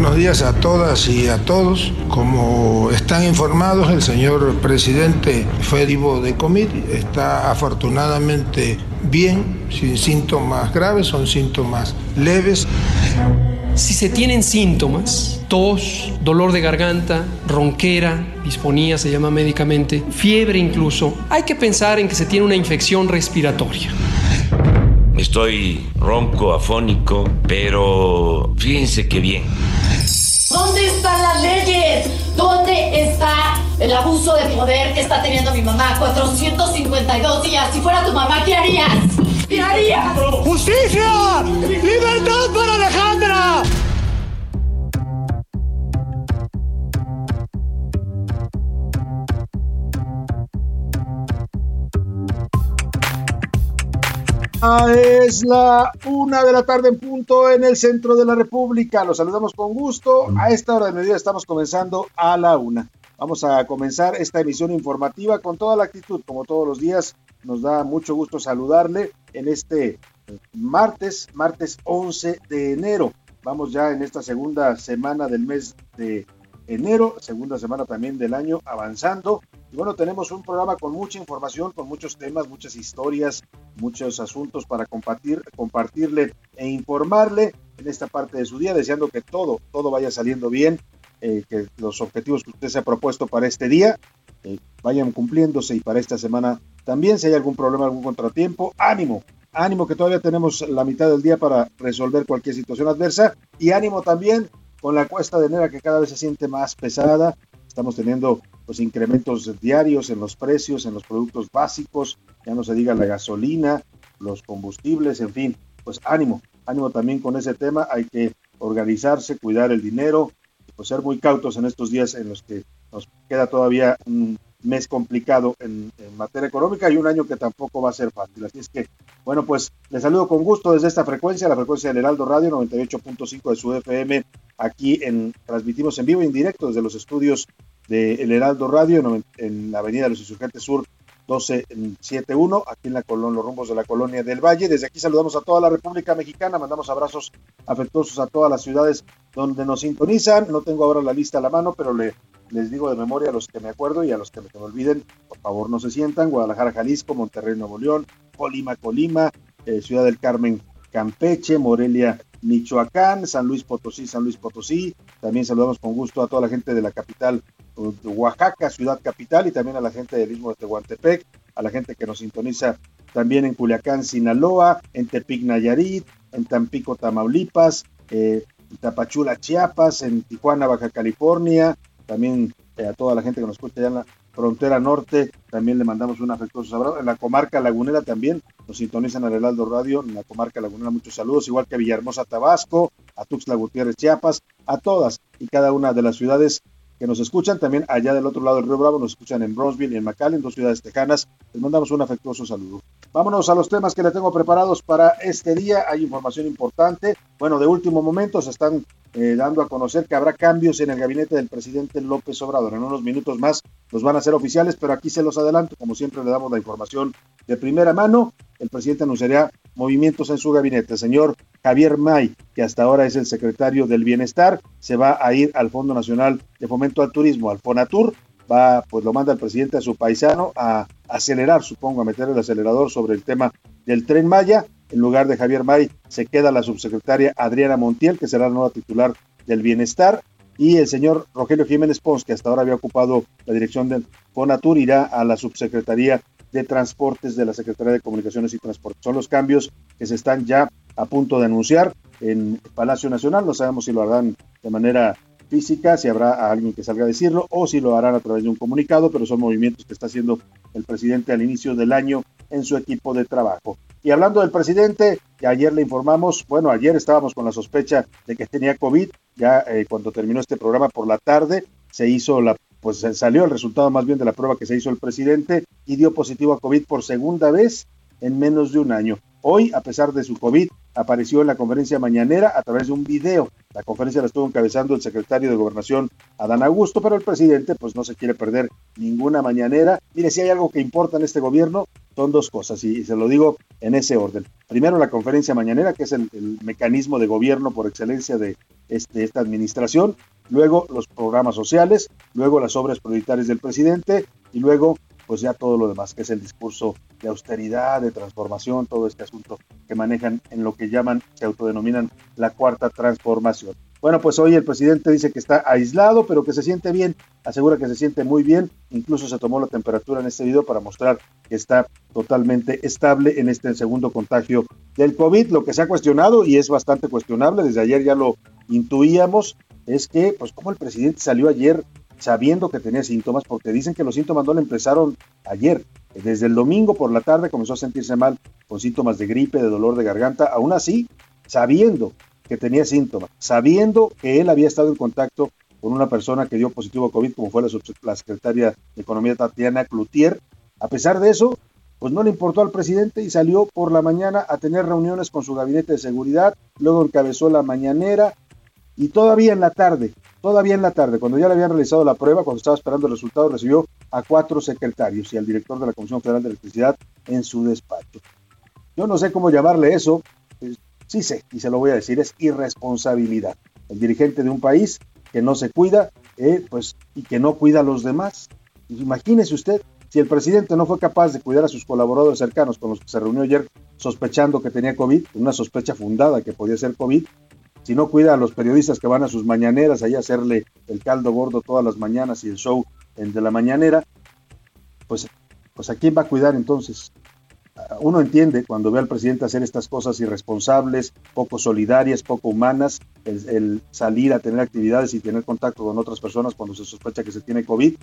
Buenos días a todas y a todos. Como están informados, el señor presidente Fedivo de Comit está afortunadamente bien, sin síntomas graves, son síntomas leves. Si se tienen síntomas, tos, dolor de garganta, ronquera, disponía se llama médicamente, fiebre incluso, hay que pensar en que se tiene una infección respiratoria. Estoy ronco, afónico, pero fíjense qué bien. ¿Dónde están las leyes? ¿Dónde está el abuso de poder que está teniendo mi mamá? 452 días. Si fuera tu mamá, ¿qué harías? ¿Qué harías? ¡Justicia! ¡Libertad para Alejandra! Es la una de la tarde en punto en el centro de la República. Los saludamos con gusto. A esta hora de mediodía estamos comenzando a la una. Vamos a comenzar esta emisión informativa con toda la actitud, como todos los días. Nos da mucho gusto saludarle en este martes, martes 11 de enero. Vamos ya en esta segunda semana del mes de enero, segunda semana también del año avanzando. Y bueno, tenemos un programa con mucha información, con muchos temas, muchas historias, muchos asuntos para compartir, compartirle e informarle en esta parte de su día, deseando que todo, todo vaya saliendo bien, eh, que los objetivos que usted se ha propuesto para este día eh, vayan cumpliéndose y para esta semana también, si hay algún problema, algún contratiempo, ánimo, ánimo que todavía tenemos la mitad del día para resolver cualquier situación adversa y ánimo también con la cuesta de enero que cada vez se siente más pesada. Estamos teniendo los incrementos diarios en los precios, en los productos básicos, ya no se diga la gasolina, los combustibles, en fin, pues ánimo, ánimo también con ese tema, hay que organizarse, cuidar el dinero, pues ser muy cautos en estos días en los que nos queda todavía un mes complicado en, materia económica y un año que tampoco va a ser fácil. Así es que, bueno, pues les saludo con gusto desde esta frecuencia, la frecuencia del Heraldo Radio 98.5 de su FM. Aquí en, transmitimos en vivo y en directo desde los estudios de El Heraldo Radio en, en la Avenida de los Insurgentes Sur 1271, aquí en la colonia, los rumbos de la colonia del Valle. Desde aquí saludamos a toda la República Mexicana, mandamos abrazos afectuosos a todas las ciudades donde nos sintonizan. No tengo ahora la lista a la mano, pero le, les digo de memoria a los que me acuerdo y a los que me, olviden, por favor no se sientan. Guadalajara, Jalisco, Monterrey, Nuevo León, Colima, Colima, eh, Ciudad del Carmen, Campeche, Morelia, Michoacán, San Luis Potosí, San Luis Potosí. También saludamos con gusto a toda la gente de la capital de Oaxaca, ciudad capital, y también a la gente del Istmo de Tehuantepec, a la gente que nos sintoniza también en Culiacán, Sinaloa, en Tepic, Nayarit, en Tampico, Tamaulipas, eh, en Tapachula, Chiapas, en Tijuana, Baja California, también eh, a toda la gente que nos escucha allá en la frontera norte, también le mandamos un afectuoso abrazo. En la comarca lagunera también nos sintonizan al Heraldo Radio, en la comarca lagunera muchos saludos, igual que a Villahermosa, Tabasco, a Tuxtla Gutiérrez, Chiapas, a todas y cada una de las ciudades que nos escuchan. También allá del otro lado del Río Bravo nos escuchan en Bronzeville y en McAllen, dos ciudades tejanas. Les mandamos un afectuoso saludo. Vámonos a los temas que le tengo preparados para este día. Hay información importante. Bueno, de último momento se están eh, dando a conocer que habrá cambios en el gabinete del presidente López Obrador. En unos minutos más los van a ser oficiales, pero aquí se los adelanto. Como siempre le damos la información de primera mano. El presidente anunciará movimientos en su gabinete. Señor Javier May, que hasta ahora es el secretario del Bienestar, se va a ir al Fondo Nacional de Fomento al Turismo, al FONATUR. Va, pues lo manda el presidente a su paisano a acelerar, supongo, a meter el acelerador sobre el tema del tren Maya. En lugar de Javier May se queda la subsecretaria Adriana Montiel, que será la nueva titular del bienestar. Y el señor Rogelio Jiménez Pons, que hasta ahora había ocupado la dirección del Fonatur, irá a la subsecretaría de Transportes de la Secretaría de Comunicaciones y Transportes. Son los cambios que se están ya a punto de anunciar en Palacio Nacional. No sabemos si lo harán de manera física, si habrá alguien que salga a decirlo o si lo harán a través de un comunicado, pero son movimientos que está haciendo el presidente al inicio del año en su equipo de trabajo. Y hablando del presidente, ayer le informamos, bueno, ayer estábamos con la sospecha de que tenía COVID, ya eh, cuando terminó este programa por la tarde, se hizo la, pues salió el resultado más bien de la prueba que se hizo el presidente y dio positivo a COVID por segunda vez en menos de un año. Hoy, a pesar de su COVID, apareció en la conferencia mañanera a través de un video. La conferencia la estuvo encabezando el secretario de Gobernación, Adán Augusto, pero el presidente pues no se quiere perder ninguna mañanera. Mire, si hay algo que importa en este gobierno, son dos cosas, y se lo digo en ese orden. Primero, la conferencia mañanera, que es el, mecanismo de gobierno por excelencia de este, esta administración, luego los programas sociales, luego las obras prioritarias del presidente, y luego pues ya todo lo demás, que es el discurso de austeridad, de transformación, todo este asunto que manejan en lo que llaman, se autodenominan la cuarta transformación. Bueno, pues hoy el presidente dice que está aislado, pero que se siente bien, asegura que se siente muy bien, incluso se tomó la temperatura en este video para mostrar que está totalmente estable en este segundo contagio del COVID. Lo que se ha cuestionado, y es bastante cuestionable, desde ayer ya lo intuíamos, es que, pues, como el presidente salió ayer sabiendo que tenía síntomas, porque dicen que los síntomas no le empezaron ayer. Desde el domingo por la tarde comenzó a sentirse mal con síntomas de gripe, de dolor de garganta, aún así, sabiendo que tenía síntomas, sabiendo que él había estado en contacto con una persona que dio positivo a COVID, como fue la, secretaria de Economía Tatiana Cloutier. A pesar de eso, pues no le importó al presidente y salió por la mañana a tener reuniones con su gabinete de seguridad, luego encabezó la mañanera y todavía en la tarde Todavía en la tarde, cuando ya le habían realizado la prueba, cuando estaba esperando el resultado, recibió a cuatro secretarios y al director de la Comisión Federal de Electricidad en su despacho. Yo no sé cómo llamarle eso, sí sé, y se lo voy a decir, es irresponsabilidad. El dirigente de un país que no se cuida, eh, pues, y que no cuida a los demás. Imagínese usted, si el presidente no fue capaz de cuidar a sus colaboradores cercanos con los que se reunió ayer sospechando que tenía COVID, una sospecha fundada que podía ser COVID, si no cuida a los periodistas que van a sus mañaneras ahí a hacerle el caldo gordo todas las mañanas y el show de la mañanera, pues, pues a quién va a cuidar entonces. Uno entiende cuando ve al presidente hacer estas cosas irresponsables, poco solidarias, poco humanas, el, salir a tener actividades y tener contacto con otras personas cuando se sospecha que se tiene COVID.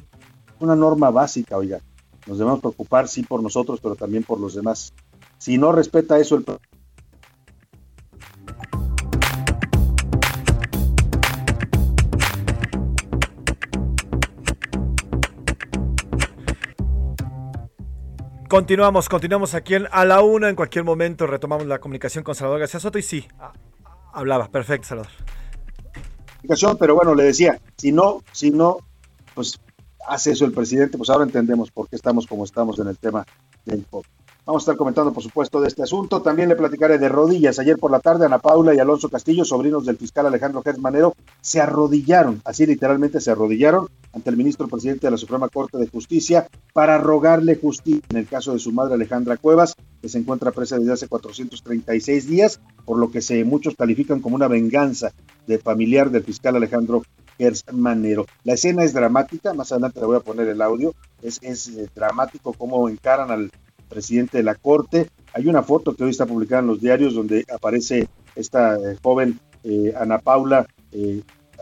Una norma básica, oiga. Nos debemos preocupar, sí, por nosotros, pero también por los demás. Si no respeta eso el Continuamos, continuamos aquí en, a la una. En cualquier momento retomamos la comunicación con Salvador García Soto y sí, hablaba. Perfecto, Salvador. Pero bueno, le decía, si no, si no, pues hace eso el presidente, pues ahora entendemos por qué estamos como estamos en el tema del COVID. Vamos a estar comentando, por supuesto, de este asunto. También le platicaré de rodillas. Ayer por la tarde, Ana Paula y Alonso Castillo, sobrinos del fiscal Alejandro Gertz Manero, se arrodillaron, así literalmente se arrodillaron ante el ministro presidente de la Suprema Corte de Justicia para rogarle justicia en el caso de su madre Alejandra Cuevas, que se encuentra presa desde hace 436 días, por lo que se, muchos califican como una venganza de familiar del fiscal Alejandro Manero. La escena es dramática, más adelante le voy a poner el audio, es, es eh, dramático cómo encaran al presidente de la Corte. Hay una foto que hoy está publicada en los diarios donde aparece esta eh, joven eh, Ana Paula,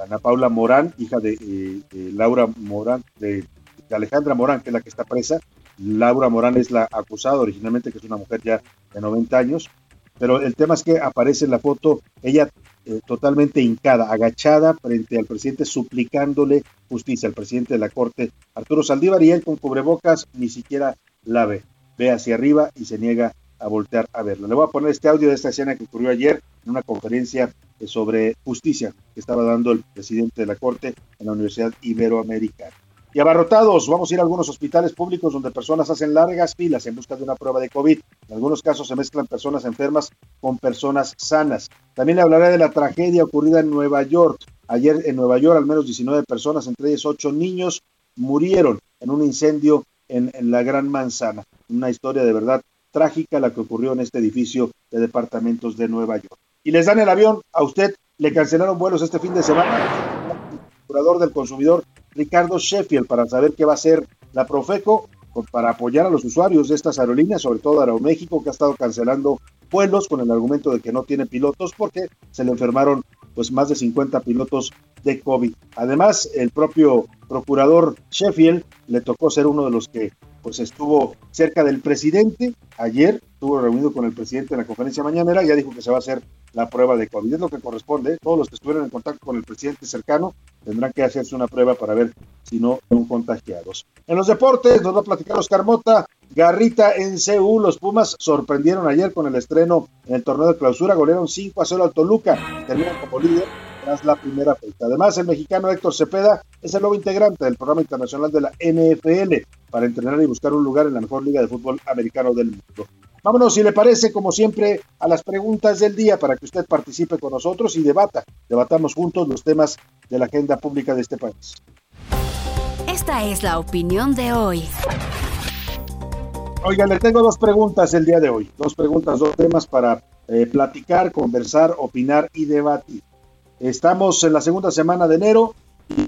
Ana Paula Morán, hija de, Laura Morán, de, Alejandra Morán, que es la que está presa. Laura Morán es la acusada originalmente, que es una mujer ya de 90 años. Pero el tema es que aparece en la foto ella totalmente hincada, agachada frente al presidente, suplicándole justicia al presidente de la Corte, Arturo Saldívar, y él con cubrebocas ni siquiera la ve ve hacia arriba y se niega a voltear a verlo. Le voy a poner este audio de esta escena que ocurrió ayer en una conferencia sobre justicia que estaba dando el presidente de la Corte en la Universidad Iberoamericana. Y abarrotados, vamos a ir a algunos hospitales públicos donde personas hacen largas filas en busca de una prueba de COVID. En algunos casos se mezclan personas enfermas con personas sanas. También le hablaré de la tragedia ocurrida en Nueva York. Ayer en Nueva York al menos 19 personas, entre ellos 8 niños, murieron en un incendio en, la Gran Manzana. Una historia de verdad trágica la que ocurrió en este edificio de departamentos de Nueva York. Y les dan el avión, a usted le cancelaron vuelos este fin de semana. El procurador del consumidor Ricardo Sheffield para saber qué va a hacer la Profeco para apoyar a los usuarios de estas aerolíneas, sobre todo Aeroméxico, que ha estado cancelando vuelos con el argumento de que no tiene pilotos porque se le enfermaron pues más de 50 pilotos de COVID. Además, el propio procurador Sheffield le tocó ser uno de los que pues estuvo cerca del presidente ayer, estuvo reunido con el presidente en la conferencia mañanera, ya dijo que se va a hacer la prueba de COVID. Es lo que corresponde. Todos los que estuvieron en contacto con el presidente cercano tendrán que hacerse una prueba para ver si no son contagiados. En los deportes, nos va a platicar Oscar Mota. Garrita en CU, los Pumas sorprendieron ayer con el estreno en el torneo de clausura, golearon 5 a 0 al Toluca, terminan como líder tras la primera fecha. Además, el mexicano Héctor Cepeda es el nuevo integrante del programa internacional de la NFL para entrenar y buscar un lugar en la mejor liga de fútbol americano del mundo. Vámonos, si le parece, como siempre, a las preguntas del día para que usted participe con nosotros y debata. Debatamos juntos los temas de la agenda pública de este país. Esta es la opinión de hoy. Oigan, le tengo dos preguntas el día de hoy. Dos preguntas, dos temas para eh, platicar, conversar, opinar y debatir. Estamos en la segunda semana de enero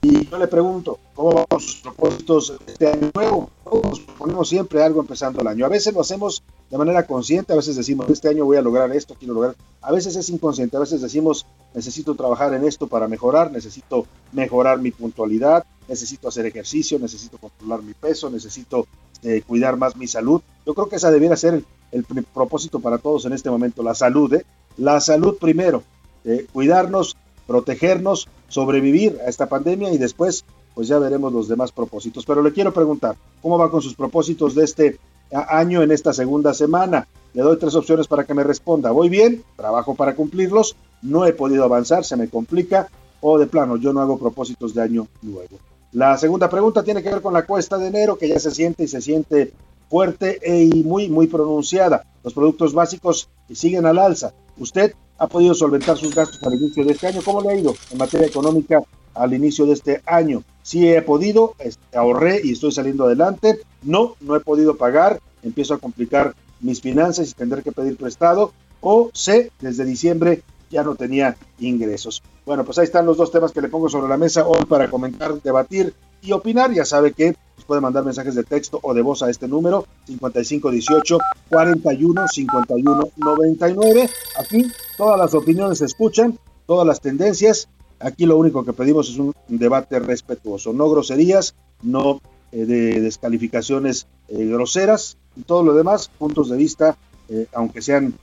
y yo le pregunto, ¿cómo vamos sus propósitos este año nuevo? Todos ponemos siempre algo empezando el año. A veces lo hacemos de manera consciente, a veces decimos, este año voy a lograr esto, quiero lograr. A veces es inconsciente, a veces decimos, necesito trabajar en esto para mejorar, necesito mejorar mi puntualidad, necesito hacer ejercicio, necesito controlar mi peso, necesito eh, cuidar más mi salud. Yo creo que esa debiera ser el, propósito para todos en este momento, la salud, ¿eh? La salud primero, eh, cuidarnos, protegernos, sobrevivir a esta pandemia y después pues ya veremos los demás propósitos. Pero le quiero preguntar, ¿cómo va con sus propósitos de este año en esta segunda semana? Le doy tres opciones para que me responda. ¿Voy bien? ¿Trabajo para cumplirlos? ¿No he podido avanzar? ¿Se me complica? ¿O de plano yo no hago propósitos de año nuevo? La segunda pregunta tiene que ver con la cuesta de enero, que ya se siente y se siente fuerte y muy, muy pronunciada. Los productos básicos siguen al alza. ¿Usted ha podido solventar sus gastos al inicio de este año? ¿Cómo le ha ido en materia económica al inicio de este año? Sí he podido, ahorré y estoy saliendo adelante. No, no he podido pagar, empiezo a complicar mis finanzas y tendré que pedir prestado. O sé, desde diciembre ya no tenía ingresos. Bueno, pues ahí están los dos temas que le pongo sobre la mesa hoy para comentar, debatir y opinar. Ya sabe que puede mandar mensajes de texto o de voz a este número 5518 41 51 99. Aquí todas las opiniones se escuchan, todas las tendencias. Aquí lo único que pedimos es un debate respetuoso, no groserías, no eh, de descalificaciones eh, groseras y todo lo demás, puntos de vista, eh, aunque sean,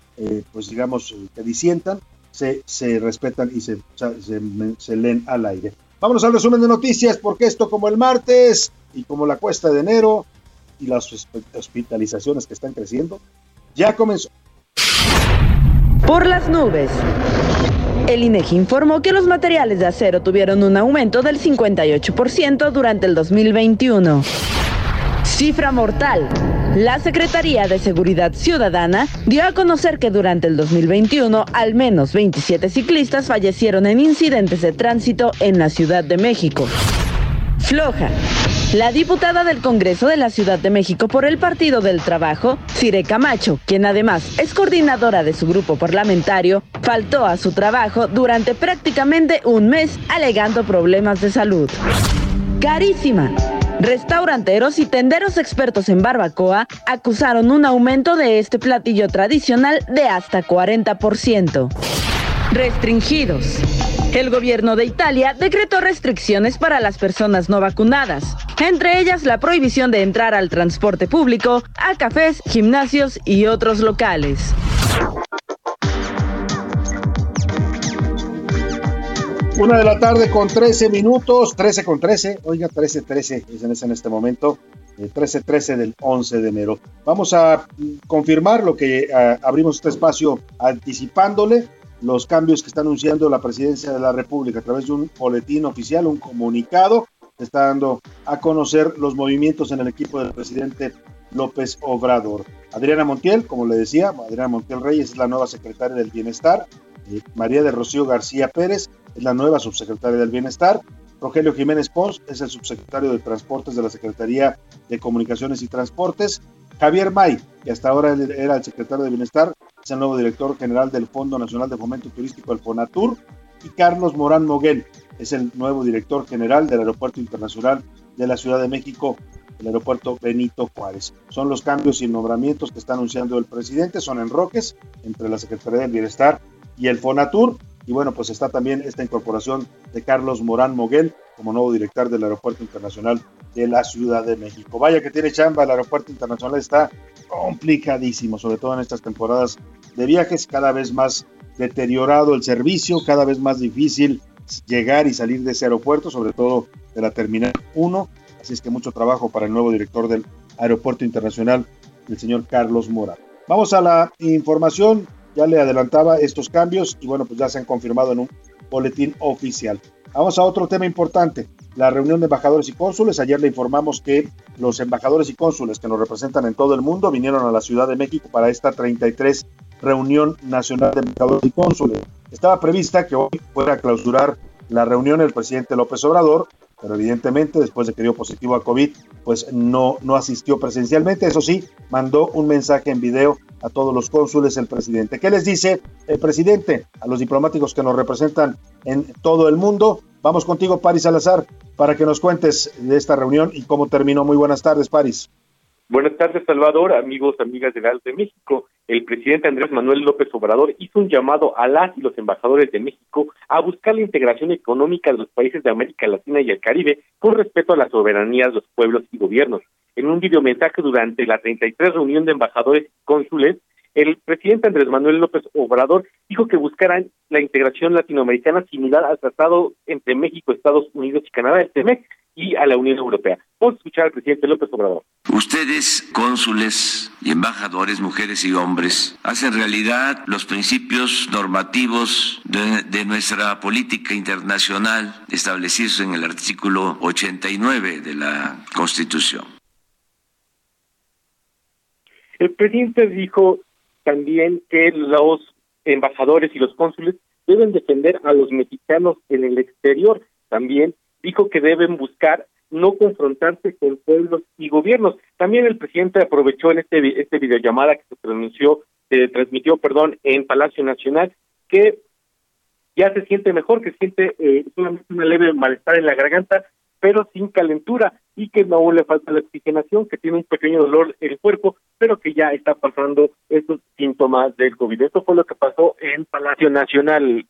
pues digamos, que disientan, se, se respetan y se, se, se leen al aire. Vámonos al resumen de noticias, porque esto como el martes y como la cuesta de enero y las hospitalizaciones que están creciendo, ya comenzó. Por las nubes. El INEGI informó que los materiales de acero tuvieron un aumento del 58% durante el 2021. Cifra mortal. La Secretaría de Seguridad Ciudadana dio a conocer que durante el 2021 al menos 27 ciclistas fallecieron en incidentes de tránsito en la Ciudad de México. Floja. La diputada del Congreso de la Ciudad de México por el Partido del Trabajo, Cire Camacho, quien además es coordinadora de su grupo parlamentario, faltó a su trabajo durante prácticamente un mes alegando problemas de salud. Carísima. Restauranteros y tenderos expertos en barbacoa acusaron un aumento de este platillo tradicional de hasta 40%. Restringidos. El gobierno de Italia decretó restricciones para las personas no vacunadas, entre ellas la prohibición de entrar al transporte público, a cafés, gimnasios y otros locales. Una de la tarde con 13 minutos, 13 con 13, oiga, 13, 13 es en este momento, 13, eh, 13 del 11 de enero. Vamos a confirmar lo que eh, abrimos este espacio anticipándole los cambios que está anunciando la presidencia de la República a través de un boletín oficial, un comunicado, está dando a conocer los movimientos en el equipo del presidente López Obrador. Adriana Montiel, como le decía, Adriana Montiel Reyes es la nueva secretaria del Bienestar, eh, María de Rocío García Pérez es la nueva subsecretaria del Bienestar, Rogelio Jiménez Pons es el subsecretario de Transportes de la Secretaría de Comunicaciones y Transportes. Javier May, que hasta ahora era el secretario de Bienestar, es el nuevo director general del Fondo Nacional de Fomento Turístico, el FONATUR. Y Carlos Morán Moguel es el nuevo director general del Aeropuerto Internacional de la Ciudad de México, el aeropuerto Benito Juárez. Son los cambios y nombramientos que está anunciando el presidente, son enroques entre la Secretaría del Bienestar y el FONATUR. Y bueno, pues está también esta incorporación de Carlos Morán Moguel como nuevo director del Aeropuerto Internacional de la Ciudad de México. Vaya que tiene chamba, el Aeropuerto Internacional está complicadísimo, sobre todo en estas temporadas de viajes, cada vez más deteriorado el servicio, cada vez más difícil llegar y salir de ese aeropuerto, sobre todo de la Terminal 1. Así es que mucho trabajo para el nuevo director del Aeropuerto Internacional, el señor Carlos Morán. Vamos a la información ya le adelantaba estos cambios y bueno, pues ya se han confirmado en un boletín oficial. Vamos a otro tema importante, la reunión de embajadores y cónsules. Ayer le informamos que los embajadores y cónsules que nos representan en todo el mundo vinieron a la Ciudad de México para esta 33 reunión nacional de embajadores y cónsules. Estaba prevista que hoy fuera a clausurar la reunión el presidente López Obrador, pero evidentemente después de que dio positivo a COVID, pues no, no asistió presencialmente. Eso sí, mandó un mensaje en video a todos los cónsules el presidente. ¿Qué les dice el presidente a los diplomáticos que nos representan en todo el mundo? Vamos contigo, Paris Salazar, para que nos cuentes de esta reunión y cómo terminó. Muy buenas tardes, Paris. Buenas tardes, Salvador, amigos, amigas de Real de México. El presidente Andrés Manuel López Obrador hizo un llamado a las y los embajadores de México a buscar la integración económica de los países de América Latina y el Caribe con respeto a la soberanía de los pueblos y gobiernos. En un videomensaje durante la 33 reunión de embajadores y cónsules, el presidente Andrés Manuel López Obrador dijo que buscarán la integración latinoamericana similar al tratado entre México, Estados Unidos y Canadá, el TEMEC, y a la Unión Europea. Vamos a escuchar al presidente López Obrador. Ustedes, cónsules y embajadores, mujeres y hombres, hacen realidad los principios normativos de, de nuestra política internacional establecidos en el artículo 89 de la Constitución. El presidente dijo también que los embajadores y los cónsules deben defender a los mexicanos en el exterior. También dijo que deben buscar no confrontarse con pueblos y gobiernos. También el presidente aprovechó en este este videollamada que se pronunció, se transmitió, perdón, en Palacio Nacional, que ya se siente mejor, que siente eh, solamente una leve malestar en la garganta, pero sin calentura y que no le falta la oxigenación, que tiene un pequeño dolor en el cuerpo, pero que ya está pasando estos síntomas del COVID. Esto fue lo que pasó en Palacio Nacional,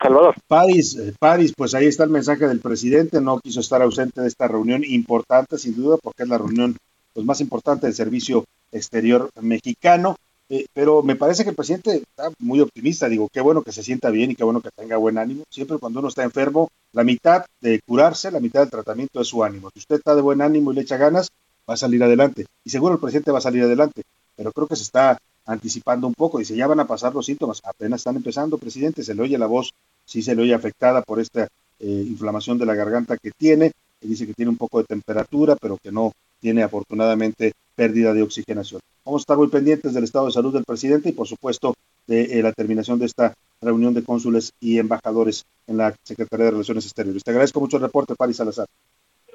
Salvador. París, París, pues ahí está el mensaje del presidente, no quiso estar ausente de esta reunión importante, sin duda, porque es la reunión pues, más importante del servicio exterior mexicano. Eh, pero me parece que el presidente está muy optimista. Digo, qué bueno que se sienta bien y qué bueno que tenga buen ánimo. Siempre cuando uno está enfermo, la mitad de curarse, la mitad del tratamiento es su ánimo. Si usted está de buen ánimo y le echa ganas, va a salir adelante. Y seguro el presidente va a salir adelante. Pero creo que se está anticipando un poco. Dice, ya van a pasar los síntomas. Apenas están empezando, presidente. Se le oye la voz, sí se le oye afectada por esta eh, inflamación de la garganta que tiene. Y dice que tiene un poco de temperatura, pero que no tiene afortunadamente pérdida de oxigenación. Vamos a estar muy pendientes del estado de salud del presidente y por supuesto de eh, la terminación de esta reunión de cónsules y embajadores en la Secretaría de Relaciones Exteriores. Te agradezco mucho el reporte, Paris Salazar.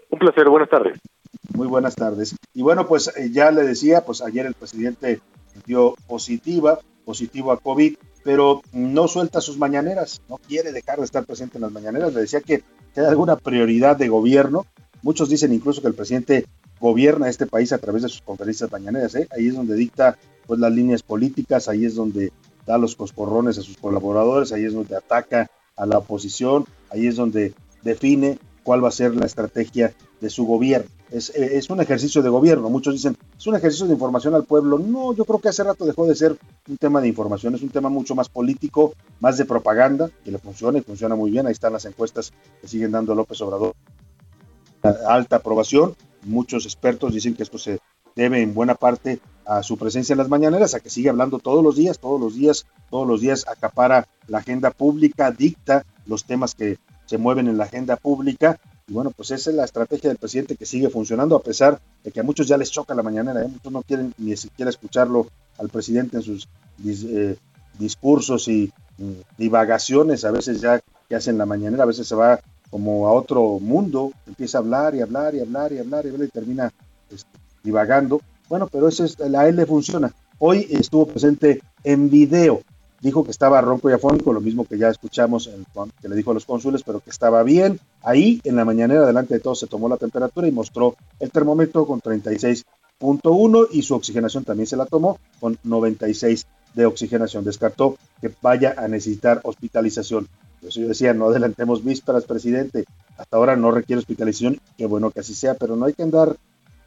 Un placer, buenas tardes. Muy buenas tardes. Y bueno, pues eh, ya le decía, pues ayer el presidente dio positiva, positivo a COVID, pero no suelta sus mañaneras, no quiere dejar de estar presente en las mañaneras. Le decía que hay alguna prioridad de gobierno. Muchos dicen incluso que el presidente gobierna este país a través de sus conferencias mañaneras. ¿eh? Ahí es donde dicta pues las líneas políticas, ahí es donde da los coscorrones a sus colaboradores, ahí es donde ataca a la oposición, ahí es donde define cuál va a ser la estrategia de su gobierno. Es, eh, un ejercicio de gobierno. Muchos dicen, es un ejercicio de información al pueblo. No, yo creo que hace rato dejó de ser un tema de información, es un tema mucho más político, más de propaganda, que le funciona y funciona muy bien. Ahí están las encuestas que siguen dando López Obrador. Alta aprobación, Muchos expertos dicen que esto se debe en buena parte a su presencia en las mañaneras, a que sigue hablando todos los días, todos los días, todos los días acapara la agenda pública, dicta los temas que se mueven en la agenda pública. Y bueno, pues esa es la estrategia del presidente que sigue funcionando, a pesar de que a muchos ya les choca la mañanera, ¿eh? muchos no quieren ni siquiera escucharlo al presidente en sus eh, discursos y mm, divagaciones, a veces ya que hacen la mañanera, a veces se va como a otro mundo, empieza a hablar y hablar y hablar y hablar y, y termina este, divagando. Bueno, pero eso es, a él le funciona. Hoy estuvo presente en video. Dijo que estaba ronco y afónico, lo mismo que ya escuchamos que le dijo a los cónsules, pero que estaba bien. Ahí en la mañanera, delante de todos, se tomó la temperatura y mostró el termómetro con 36.1 y su oxigenación también se la tomó con 96 de oxigenación. Descartó que vaya a necesitar hospitalización. Por eso yo decía, no adelantemos vísperas, presidente. Hasta ahora no requiere hospitalización. Qué bueno que así sea, pero no hay que andar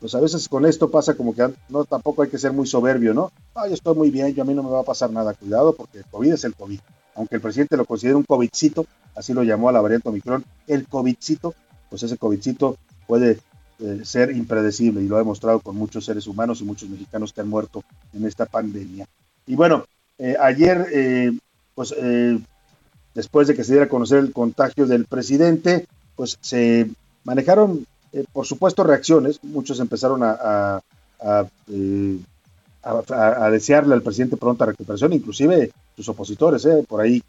pues a veces con esto pasa como que no tampoco hay que ser muy soberbio, ¿no? Ah, yo estoy muy bien, yo a mí no me va a pasar nada, cuidado, porque el COVID es el COVID. Aunque el presidente lo considere un COVIDcito, así lo llamó a la variante Omicron, el COVIDcito, pues ese COVIDcito puede eh, ser impredecible y lo ha demostrado con muchos seres humanos y muchos mexicanos que han muerto en esta pandemia. Y bueno, eh, ayer, eh, pues después de que se diera a conocer el contagio del presidente, pues se manejaron eh, por supuesto, reacciones. Muchos empezaron a, eh, a, desearle al presidente pronta recuperación, inclusive sus opositores. Eh, por ahí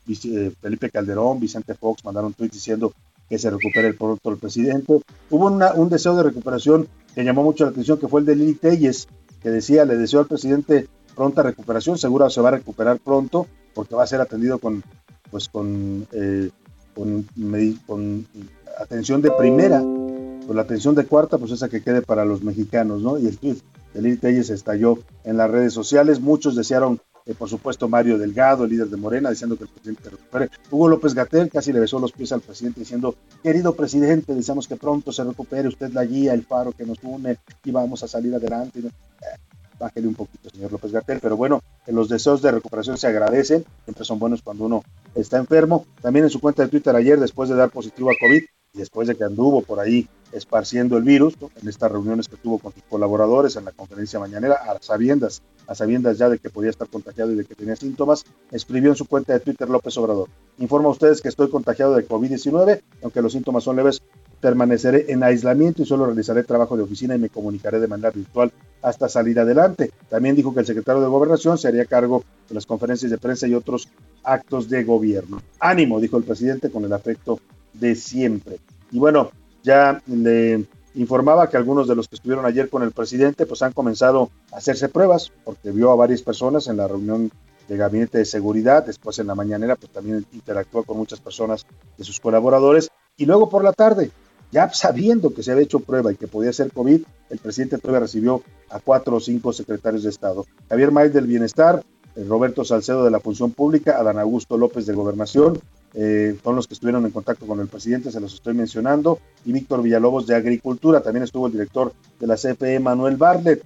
Felipe Calderón, Vicente Fox mandaron tweets diciendo que se recupere el pronto el presidente. Hubo un deseo de recuperación que llamó mucho la atención, que fue el de Lili Telles, que decía, le deseo al presidente pronta recuperación, seguro se va a recuperar pronto, porque va a ser atendido con, pues, con, con, con atención de primera pues la atención de cuarta, pues esa que quede para los mexicanos, ¿no? Y el tweet de Lili Telles estalló en las redes sociales. Muchos desearon, eh, por supuesto, Mario Delgado, el líder de Morena, diciendo que el presidente recupere. Hugo López Gatel casi le besó los pies al presidente diciendo, querido presidente, deseamos que pronto se recupere usted la guía, el faro que nos une y vamos a salir adelante. Bájele un poquito, señor López Gatel, pero bueno, los deseos de recuperación se agradecen, siempre son buenos cuando uno está enfermo. También en su cuenta de Twitter ayer, después de dar positivo a COVID, y después de que anduvo por ahí esparciendo el virus, en estas reuniones que tuvo con sus colaboradores en la conferencia mañanera, a sabiendas, a sabiendas ya de que podía estar contagiado y de que tenía síntomas, escribió en su cuenta de Twitter López Obrador. Informa a ustedes que estoy contagiado de COVID-19, aunque los síntomas son leves, permaneceré en aislamiento y solo realizaré trabajo de oficina y me comunicaré de manera virtual hasta salir adelante. También dijo que el secretario de Gobernación se haría cargo de las conferencias de prensa y otros actos de gobierno. Ánimo, dijo el presidente con el afecto de siempre. Y bueno, ya le informaba que algunos de los que estuvieron ayer con el presidente pues han comenzado a hacerse pruebas porque vio a varias personas en la reunión de gabinete de seguridad, después en la mañanera pues también interactuó con muchas personas de sus colaboradores y luego por la tarde, ya sabiendo que se había hecho prueba y que podía ser COVID, el presidente todavía recibió a cuatro o cinco secretarios de Estado. Javier Maíz del Bienestar, eh, Roberto Salcedo de la Función Pública, Adán Augusto López de Gobernación, eh, son los que estuvieron en contacto con el presidente, se los estoy mencionando, y Víctor Villalobos de Agricultura, también estuvo el director de la CPE, Manuel Barlet.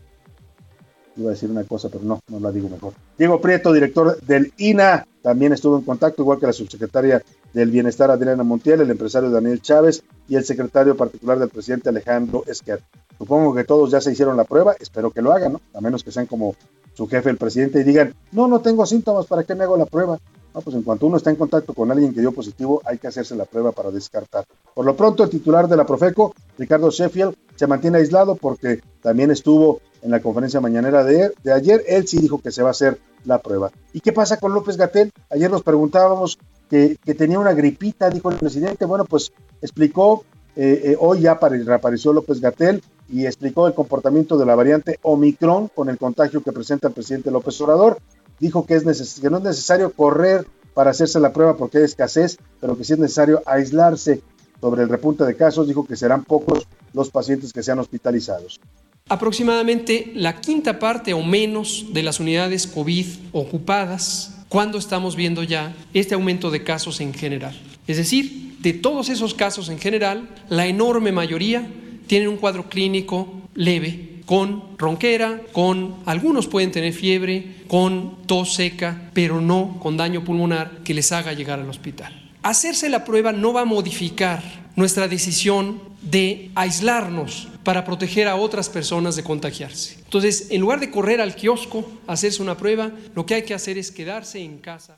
Iba a decir una cosa, pero no, no la digo mejor. Diego Prieto, director del INA, también estuvo en contacto, igual que la subsecretaria del Bienestar, Adriana Montiel, el empresario Daniel Chávez y el secretario particular del presidente Alejandro Esquer. Supongo que todos ya se hicieron la prueba, espero que lo hagan, ¿no? A menos que sean como su jefe, el presidente, y digan, no, no tengo síntomas, ¿para qué me hago la prueba? No, pues en cuanto uno está en contacto con alguien que dio positivo, hay que hacerse la prueba para descartar. Por lo pronto, el titular de la Profeco, Ricardo Sheffield, se mantiene aislado porque también estuvo en la conferencia mañanera de, ayer. Él sí dijo que se va a hacer la prueba. ¿Y qué pasa con López Gatel? Ayer nos preguntábamos que, tenía una gripita, dijo el presidente. Bueno, pues explicó, eh, eh, hoy ya reapareció López Gatel y explicó el comportamiento de la variante Omicron con el contagio que presenta el presidente López Obrador dijo que, que no es necesario correr para hacerse la prueba porque hay escasez, pero que sí es necesario aislarse sobre el repunte de casos. Dijo que serán pocos los pacientes que sean hospitalizados. Aproximadamente la quinta parte o menos de las unidades COVID ocupadas cuando estamos viendo ya este aumento de casos en general. Es decir, de todos esos casos en general, la enorme mayoría tienen un cuadro clínico leve con ronquera, con algunos pueden tener fiebre, con tos seca, pero no con daño pulmonar que les haga llegar al hospital. Hacerse la prueba no va a modificar nuestra decisión de aislarnos para proteger a otras personas de contagiarse. Entonces, en lugar de correr al kiosco a hacerse una prueba, lo que hay que hacer es quedarse en casa.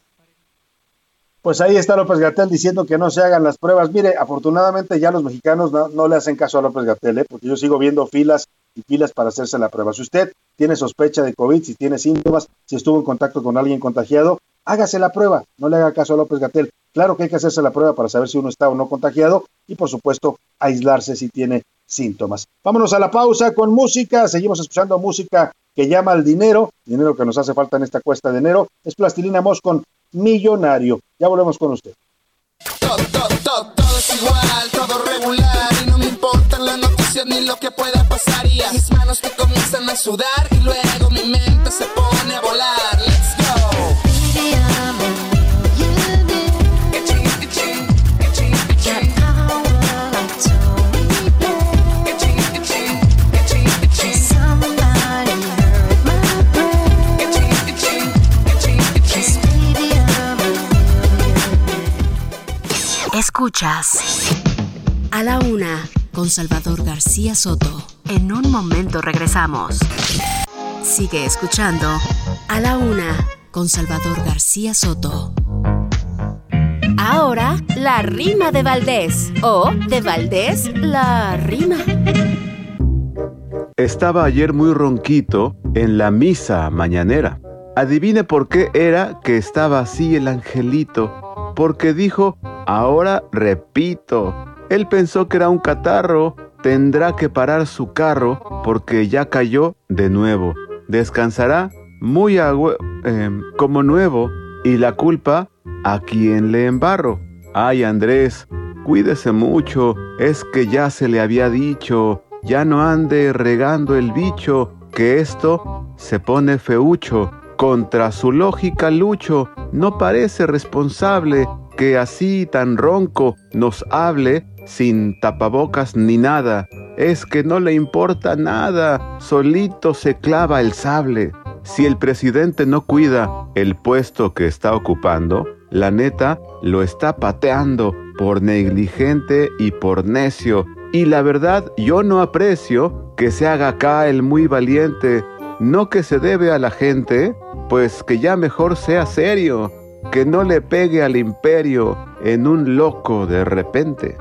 Pues ahí está López Gatel diciendo que no se hagan las pruebas. Mire, afortunadamente ya los mexicanos no, le hacen caso a López Gatel, ¿eh? porque yo sigo viendo filas y filas para hacerse la prueba. Si usted tiene sospecha de COVID, si tiene síntomas, si estuvo en contacto con alguien contagiado, hágase la prueba, no le haga caso a López Gatel. Claro que hay que hacerse la prueba para saber si uno está o no contagiado y por supuesto aislarse si tiene síntomas. Vámonos a la pausa con música, seguimos escuchando música que llama al dinero, dinero que nos hace falta en esta cuesta de enero, es Plastilina Moss con Millonario. Ya volvemos con usted. Todo, todo, todo, todo es igual, todo regular y no me importan las noticias ni lo que pueda pasar y a mis manos que comienzan a sudar y luego mi mente se pone a volar. Let's go. Escuchas a la una con Salvador García Soto. En un momento regresamos. Sigue escuchando a la una con Salvador García Soto. Ahora, la rima de Valdés. O de Valdés, la rima. Estaba ayer muy ronquito en la misa mañanera. Adivine por qué era que estaba así el angelito. Porque dijo, ahora repito. Él pensó que era un catarro. Tendrá que parar su carro porque ya cayó de nuevo. Descansará muy em, como nuevo y la culpa a quien le embarro. Ay Andrés, cuídese mucho, es que ya se le había dicho, ya no ande regando el bicho, que esto se pone feucho. Contra su lógica lucho, no parece responsable que así tan ronco nos hable sin tapabocas ni nada. Es que no le importa nada, solito se clava el sable. Si el presidente no cuida el puesto que está ocupando, la neta lo está pateando por negligente y por necio. Y la verdad yo no aprecio que se haga acá el muy valiente, no que se debe a la gente, pues que ya mejor sea serio, que no le pegue al imperio en un loco de repente.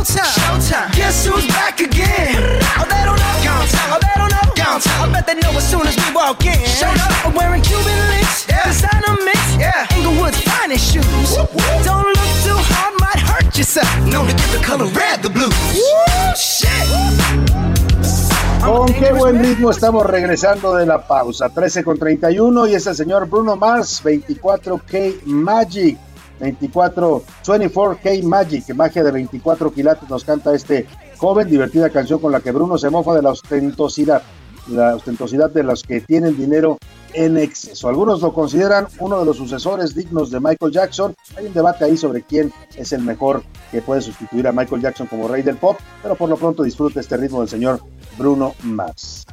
Showtime, showtime, showtime. Guess who's back again? Oh, they don't know. Gone time. Oh, they don't know. Gone time. I bet they know as soon as we walk in. Showed up. I'm wearing Cuban links. Yeah. Designer mix. Yeah. Inglewood's finest shoes. Whoop, whoop. Don't look too hard, might hurt yourself. Known to give the color red the blues. Woo, shit. Con qué buen ritmo estamos regresando de la pausa. 13 con 31 y es el señor Bruno Mars, 24K Magic. 24, 24K Magic, magia de 24 quilates, nos canta este joven, divertida canción con la que Bruno se mofa de la ostentosidad, la ostentosidad de los que tienen dinero en exceso. Algunos lo consideran uno de los sucesores dignos de Michael Jackson. Hay un debate ahí sobre quién es el mejor que puede sustituir a Michael Jackson como rey del pop, pero por lo pronto disfrute este ritmo del señor Bruno Mars.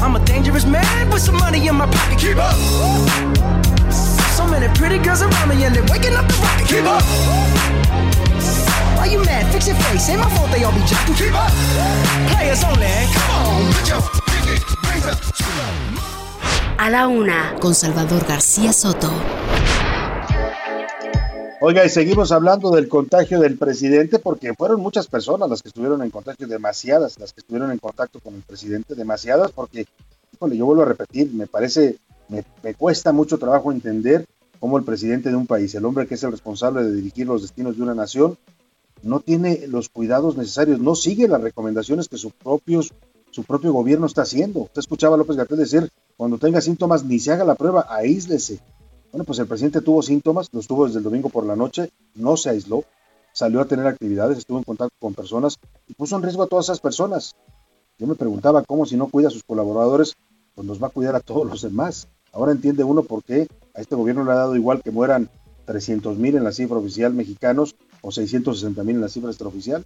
I'm a dangerous man with some money in my pocket. Keep up. So many pretty girls around me and they're waking up the rocket. Keep up. Why you mad? Fix your face. Ain't my fault they all be jacking. Keep up. Players only. Come on, put your pinky rings up. A la una con Salvador García Soto. Oiga, y seguimos hablando del contagio del presidente porque fueron muchas personas las que estuvieron en contacto, demasiadas las que estuvieron en contacto con el presidente, demasiadas porque, híjole, yo vuelvo a repetir, me parece, me, cuesta mucho trabajo entender cómo el presidente de un país, el hombre que es el responsable de dirigir los destinos de una nación, no tiene los cuidados necesarios, no sigue las recomendaciones que su, propios, su propio gobierno está haciendo. Usted escuchaba a López Gatel decir, cuando tenga síntomas, ni se haga la prueba, aíslese. Bueno, pues el presidente tuvo síntomas, los tuvo desde el domingo por la noche, no se aisló, salió a tener actividades, estuvo en contacto con personas y puso en riesgo a todas esas personas. Yo me preguntaba cómo si no cuida a sus colaboradores, pues nos va a cuidar a todos los demás. Ahora entiende uno por qué a este gobierno le ha dado igual que mueran 300 mil en la cifra oficial mexicanos o 660 mil en la cifra extraoficial.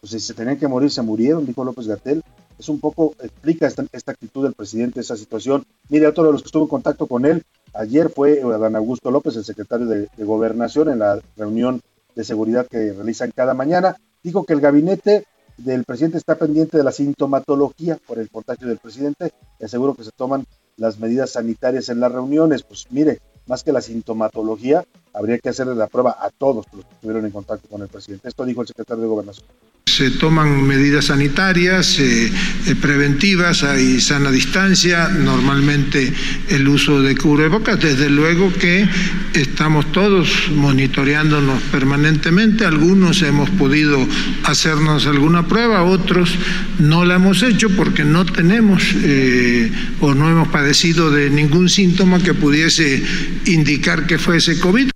Pues si se tenían que morir, se murieron, dijo López Gatel. Es un poco, explica esta, actitud del presidente, esa situación. Mire, otro de los que estuvo en contacto con él ayer fue Adán Augusto López, el secretario de, Gobernación, en la reunión de seguridad que realizan cada mañana. Dijo que el gabinete del presidente está pendiente de la sintomatología por el contagio del presidente aseguro que se toman las medidas sanitarias en las reuniones. Pues mire, más que la sintomatología, habría que hacerle la prueba a todos los que estuvieron en contacto con el presidente. Esto dijo el secretario de Gobernación se toman medidas sanitarias eh, eh, preventivas, hay sana distancia, normalmente el uso de cubrebocas, desde luego que estamos todos monitoreándonos permanentemente, algunos hemos podido hacernos alguna prueba, otros no la hemos hecho porque no tenemos eh, o no hemos padecido de ningún síntoma que pudiese indicar que fuese COVID.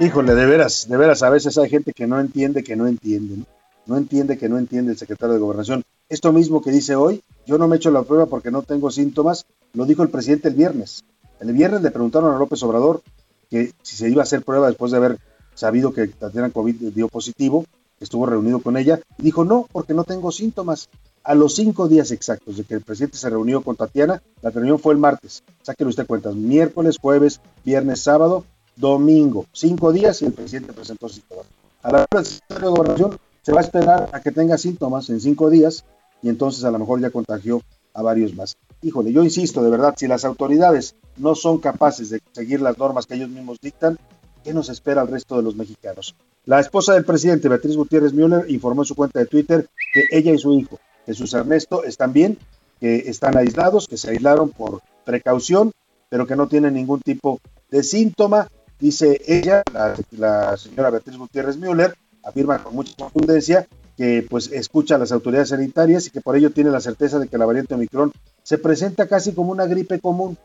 Híjole, de veras, de veras, a veces hay gente que no entiende que no entiende. No entiende que no entiende el secretario de Gobernación. Esto mismo que dice hoy, yo no me he hecho la prueba porque no tengo síntomas, lo dijo el presidente el viernes. El viernes le preguntaron a López Obrador que si se iba a hacer prueba después de haber sabido que Tatiana COVID dio positivo, estuvo reunido con ella, y dijo no, porque no tengo síntomas. A los cinco días exactos de que el presidente se reunió con Tatiana, la reunión fue el martes. Sáquenle usted cuentas, miércoles, jueves, viernes, sábado, domingo, cinco días y el presidente presentó síntomas. A la hora de Gobernación se va a esperar a que tenga síntomas en cinco días y entonces a lo mejor ya contagió a varios más. Híjole, yo insisto, de verdad, si las autoridades no son capaces de seguir las normas que ellos mismos dictan, ¿qué nos espera al resto de los mexicanos? La esposa del presidente, Beatriz Gutiérrez Müller, informó en su cuenta de Twitter que ella y su hijo, Jesús Ernesto, están bien, que están aislados, que se aislaron por precaución, pero que no tienen ningún tipo de síntoma. Dice ella, la, la señora Beatriz Gutiérrez Müller, afirma con mucha contundencia que pues escucha a las autoridades sanitarias y que por ello tiene la certeza de que la variante Omicron se presenta casi como una gripe común.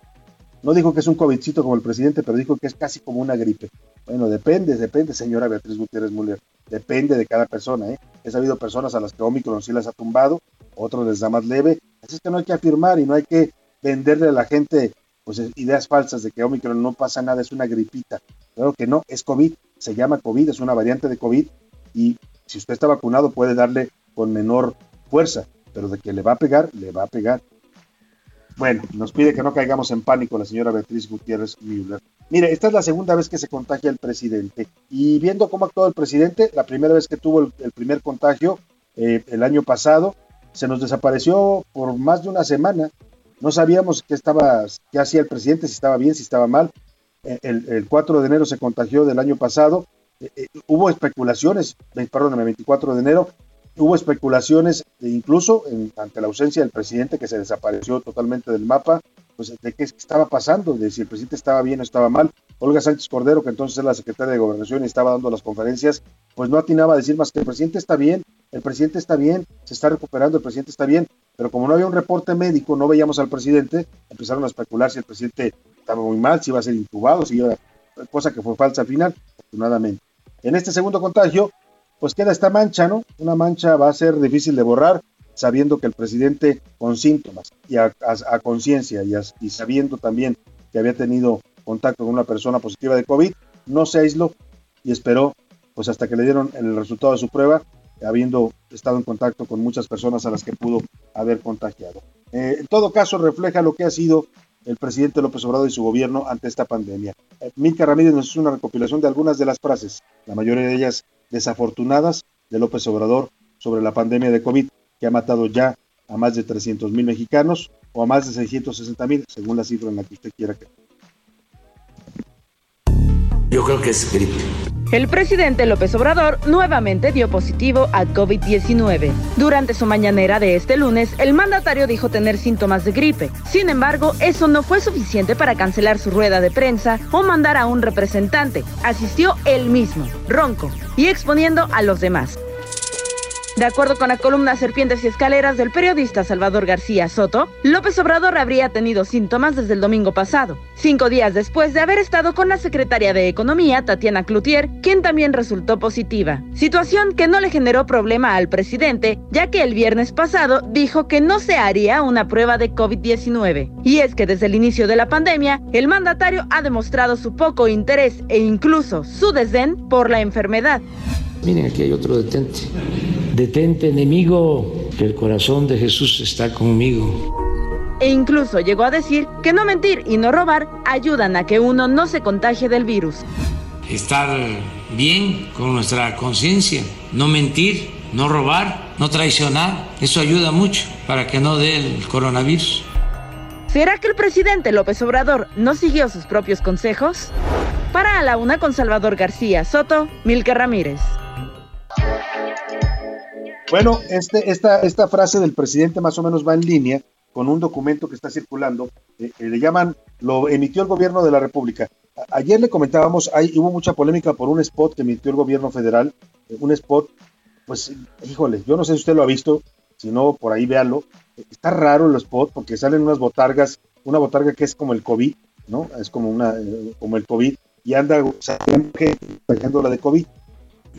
No dijo que es un COVIDcito como el presidente, pero dijo que es casi como una gripe. Bueno, depende, depende, señora Beatriz Gutiérrez Müller. Depende de cada persona, ¿eh? He sabido personas a las que Omicron sí las ha tumbado, otros les da más leve. Así es que no hay que afirmar y no hay que venderle a la gente pues ideas falsas de que Omicron no pasa nada, es una gripita. Claro que no, es COVID, se llama COVID, es una variante de COVID y si usted está vacunado puede darle con menor fuerza, pero de que le va a pegar, le va a pegar. Bueno, nos pide que no caigamos en pánico la señora Beatriz Gutiérrez Müller. Mire, esta es la segunda vez que se contagia el presidente y viendo cómo actuó el presidente, la primera vez que tuvo el, primer contagio eh, el año pasado, se nos desapareció por más de una semana. No sabíamos qué hacía el presidente, si estaba bien, si estaba mal. Eh, el, el 4 de enero se contagió del año pasado eh, hubo especulaciones, perdóname, 24 de enero, hubo especulaciones de incluso ante la ausencia del presidente que se desapareció totalmente del mapa, pues de qué estaba pasando, de si el presidente estaba bien o estaba mal. Olga Sánchez Cordero, que entonces es la secretaria de Gobernación y estaba dando las conferencias, pues no atinaba a decir más que el presidente está bien, el presidente está bien, se está recuperando, el presidente está bien, pero como no había un reporte médico, no veíamos al presidente, empezaron a especular si el presidente estaba muy mal, si iba a ser intubado, si iba, cosa que fue falsa al final, afortunadamente. En este segundo contagio, pues queda esta mancha, ¿no? Una mancha va a ser difícil de borrar, sabiendo que el presidente con síntomas y a, conciencia y, sabiendo también que había tenido contacto con una persona positiva de COVID, no se aisló y esperó pues hasta que le dieron el resultado de su prueba, habiendo estado en contacto con muchas personas a las que pudo haber contagiado. Eh, en todo caso, refleja lo que ha sido el presidente López Obrador y su gobierno ante esta pandemia. Eh, Milka Ramírez nos hizo una recopilación de algunas de las frases, la mayoría de ellas desafortunadas, de López Obrador sobre la pandemia de COVID, que ha matado ya a más de 300 mil mexicanos o a más de 660 mil, según la cifra en la que usted quiera que. Yo creo que es gripe. El presidente López Obrador nuevamente dio positivo a COVID-19. Durante su mañanera de este lunes, el mandatario dijo tener síntomas de gripe. Sin embargo, eso no fue suficiente para cancelar su rueda de prensa o mandar a un representante. Asistió él mismo, ronco, y exponiendo a los demás. De acuerdo con la columna Serpientes y Escaleras del periodista Salvador García Soto, López Obrador habría tenido síntomas desde el domingo pasado, cinco días después de haber estado con la secretaria de Economía, Tatiana Cloutier, quien también resultó positiva. Situación que no le generó problema al presidente, ya que el viernes pasado dijo que no se haría una prueba de COVID-19. Y es que desde el inicio de la pandemia, el mandatario ha demostrado su poco interés e incluso su desdén por la enfermedad. Miren, aquí hay otro detente. Detente, enemigo, que el corazón de Jesús está conmigo. E incluso llegó a decir que no mentir y no robar ayudan a que uno no se contagie del virus. Estar bien con nuestra conciencia, no mentir, no robar, no traicionar. Eso ayuda mucho para que no dé el coronavirus. ¿Será que el presidente López Obrador no siguió sus propios consejos? Para a la una con Salvador García Soto, Milka Ramírez. Bueno, este, esta, esta frase del presidente más o menos va en línea con un documento que está circulando, eh, eh, le llaman, lo emitió el gobierno de la República. Ayer le comentábamos, hay, hubo mucha polémica por un spot que emitió el gobierno federal, eh, un spot, pues, híjole, yo no sé si usted lo ha visto, si no, por ahí véalo. Está raro el spot porque salen unas botargas, una botarga que es como el COVID, ¿no? Es como, una, como el COVID, y anda sacando la de COVID.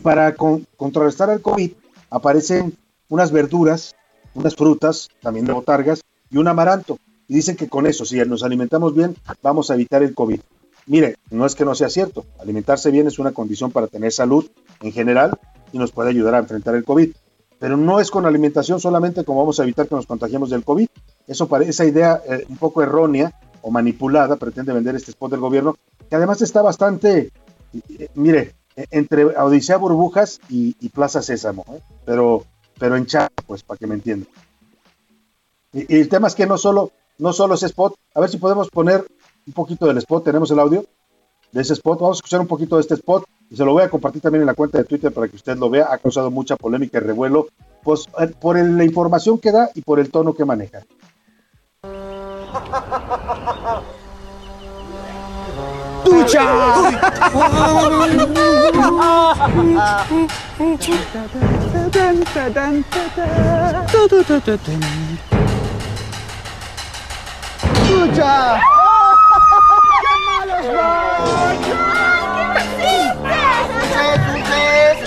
Para con- contrarrestar al COVID, aparecen unas verduras, unas frutas, también de botargas, y un amaranto. Y dicen que con eso, si nos alimentamos bien, vamos a evitar el COVID. Mire, no es que no sea cierto. Alimentarse bien es una condición para tener salud en general y nos puede ayudar a enfrentar el COVID. Pero no es con alimentación solamente como vamos a evitar que nos contagiemos del COVID. Eso pare- esa idea eh, un poco errónea o manipulada pretende vender este spot del gobierno, que además está bastante, eh, mire, entre Odisea Burbujas y, Plaza Sésamo, ¿eh? pero, pero en chat, pues, para que me entiendan. Y, el tema es que no solo, no solo ese spot, a ver si podemos poner un poquito del spot, tenemos el audio de ese spot, vamos a escuchar un poquito de este spot se lo voy a compartir también en la cuenta de Twitter para que usted lo vea, ha causado mucha polémica y revuelo, pues eh, por la información que da y por el tono que maneja. ¡Escucha!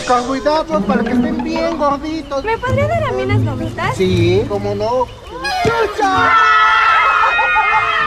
Con cuidado para que estén bien gorditos. ¿Me podría dar a mí unas gomitas? Sí, cómo no. Ahí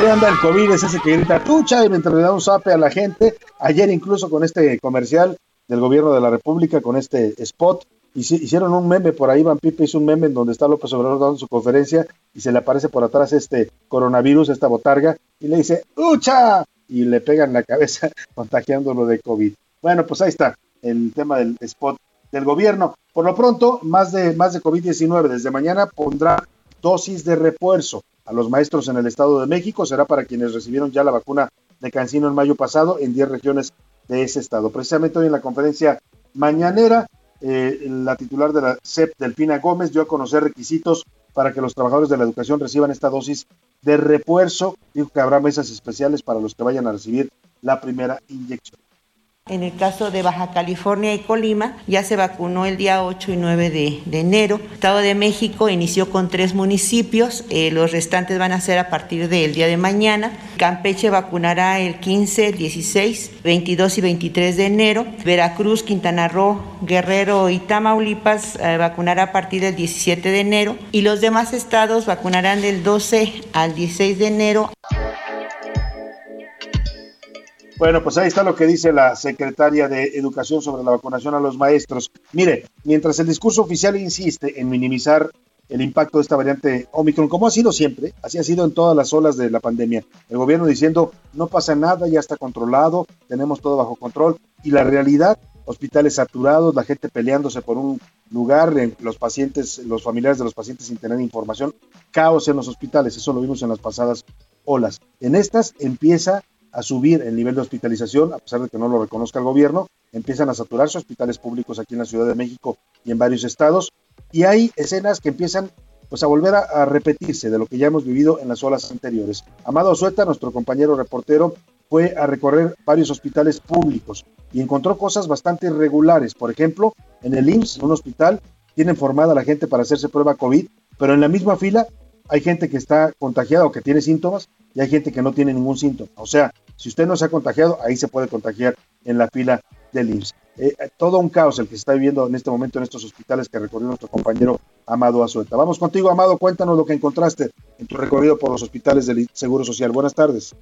anda el COVID, es ese que grita tucha y mientras le da un zape a la gente. Ayer incluso con este comercial del gobierno de la República, con este spot, hici- hicieron un meme por ahí, Van Pipe hizo un meme en donde está López Obrador dando su conferencia y se le aparece por atrás este coronavirus, esta botarga, y le dice ¡Ucha! y le pegan la cabeza contagiándolo de COVID. Bueno, pues ahí está el tema del spot del gobierno. Por lo pronto, más de, más de COVID-19. Desde mañana pondrá dosis de refuerzo a los maestros en el Estado de México. Será para quienes recibieron ya la vacuna de Cancino en mayo pasado en 10 regiones de ese estado. Precisamente hoy en la conferencia mañanera, eh, la titular de la CEP, Delfina Gómez, dio a conocer requisitos para que los trabajadores de la educación reciban esta dosis de refuerzo. Dijo que habrá mesas especiales para los que vayan a recibir la primera inyección. En el caso de Baja California y Colima, ya se vacunó el día 8 y 9 de, enero. Estado de México inició con tres municipios, eh, los restantes van a ser a partir del día de mañana. Campeche vacunará el 15, 16, 22 y 23 de enero. Veracruz, Quintana Roo, Guerrero y Tamaulipas eh, vacunará a partir del 17 de enero. Y los demás estados vacunarán del 12 al 16 de enero. Bueno, pues ahí está lo que dice la secretaria de Educación sobre la vacunación a los maestros. Mire, mientras el discurso oficial insiste en minimizar el impacto de esta variante Omicron, como ha sido siempre, así ha sido en todas las olas de la pandemia. El gobierno diciendo, no pasa nada, ya está controlado, tenemos todo bajo control. Y la realidad, hospitales saturados, la gente peleándose por un lugar, los pacientes, los familiares de los pacientes sin tener información, caos en los hospitales, eso lo vimos en las pasadas olas. En estas empieza a subir el nivel de hospitalización, a pesar de que no lo reconozca el gobierno, empiezan a saturarse hospitales públicos aquí en la Ciudad de México y en varios estados, y hay escenas que empiezan pues a volver a, repetirse de lo que ya hemos vivido en las olas anteriores. Amado Sueta, nuestro compañero reportero, fue a recorrer varios hospitales públicos y encontró cosas bastante irregulares. Por ejemplo, en el IMSS, en un hospital, tienen formada a la gente para hacerse prueba COVID, pero en la misma fila hay gente que está contagiada o que tiene síntomas y hay gente que no tiene ningún síntoma. O sea, si usted no se ha contagiado, ahí se puede contagiar en la fila del IMSS. Eh, eh, todo un caos el que se está viviendo en este momento en estos hospitales que recorrió nuestro compañero Amado Azueta. Vamos contigo, Amado, cuéntanos lo que encontraste en tu recorrido por los hospitales del Seguro Social. Buenas tardes.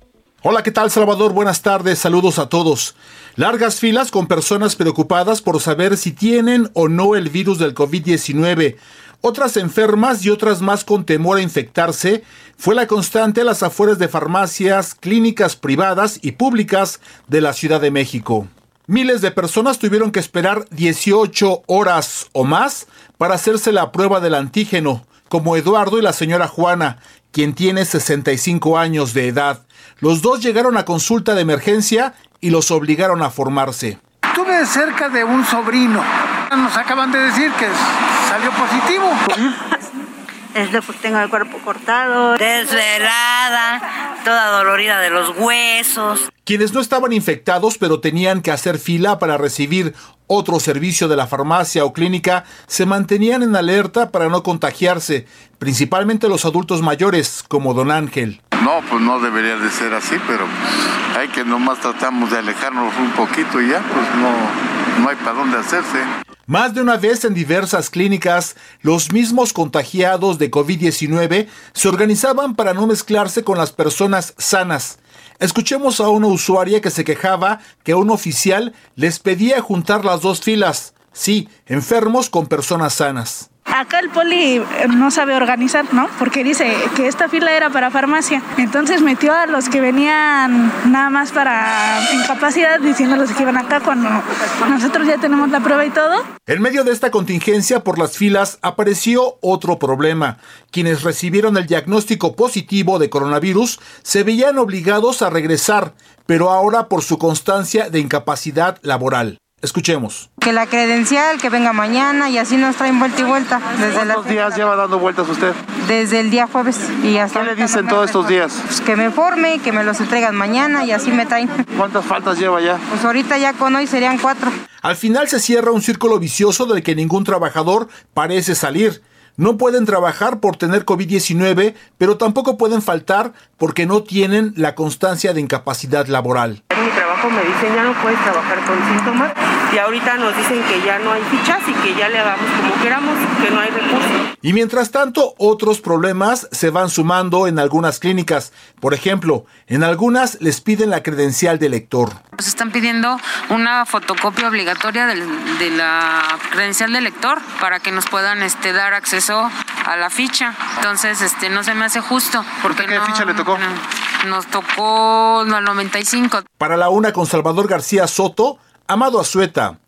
Hola, ¿qué tal Salvador? Buenas tardes, saludos a todos. Largas filas con personas preocupadas por saber si tienen o no el virus del COVID-19. Otras enfermas y otras más con temor a infectarse fue la constante a las afueras de farmacias, clínicas privadas y públicas de la Ciudad de México. Miles de personas tuvieron que esperar 18 horas o más para hacerse la prueba del antígeno, como Eduardo y la señora Juana, quien tiene 65 años de edad. Los dos llegaron a consulta de emergencia y los obligaron a formarse. Estuve cerca de un sobrino. Nos acaban de decir que salió positivo. Este, pues tengo el cuerpo cortado, desvelada, toda dolorida de los huesos. Quienes no estaban infectados pero tenían que hacer fila para recibir otro servicio de la farmacia o clínica se mantenían en alerta para no contagiarse, principalmente los adultos mayores como don Ángel. No, pues no debería de ser así, pero hay que nomás tratamos de alejarnos un poquito y ya, pues no, no hay para dónde hacerse. Más de una vez en diversas clínicas, los mismos contagiados de COVID-19 se organizaban para no mezclarse con las personas sanas. Escuchemos a una usuaria que se quejaba que un oficial les pedía juntar las dos filas, sí, enfermos con personas sanas. Acá el poli eh, no sabe organizar, ¿no? Porque dice que esta fila era para farmacia. Entonces metió a los que venían nada más para incapacidad diciéndoles que iban acá cuando nosotros ya tenemos la prueba y todo. En medio de esta contingencia por las filas apareció otro problema. Quienes recibieron el diagnóstico positivo de coronavirus se veían obligados a regresar, pero ahora por su constancia de incapacidad laboral. Escuchemos. Que la credencial, que venga mañana y así nos traen vuelta y vuelta. Desde ¿Cuántos días lleva dando vueltas usted? Desde el día jueves y hasta ¿Qué le dicen todos estos días? Pues que me forme, que me los entregan mañana y así me traen. ¿Cuántas faltas lleva ya? Pues ahorita ya con hoy serían cuatro. Al final se cierra un círculo vicioso del que ningún trabajador parece salir. No pueden trabajar por tener COVID-19, pero tampoco pueden faltar porque no tienen la constancia de incapacidad laboral. En mi trabajo me dicen ya no puedes trabajar con síntomas y ahorita nos dicen que ya no hay fichas y que ya le hagamos como queramos, que no hay recursos. Y mientras tanto, otros problemas se van sumando en algunas clínicas. Por ejemplo, en algunas les piden la credencial de lector. Nos están pidiendo una fotocopia obligatoria del- de la credencial de lector para que nos puedan este, dar acceso a la ficha. Entonces, este, no se me hace justo. Porque qué no- ficha le tocó? no, Nos tocó la 95. Para la una con Salvador García Soto, Amado Azueta.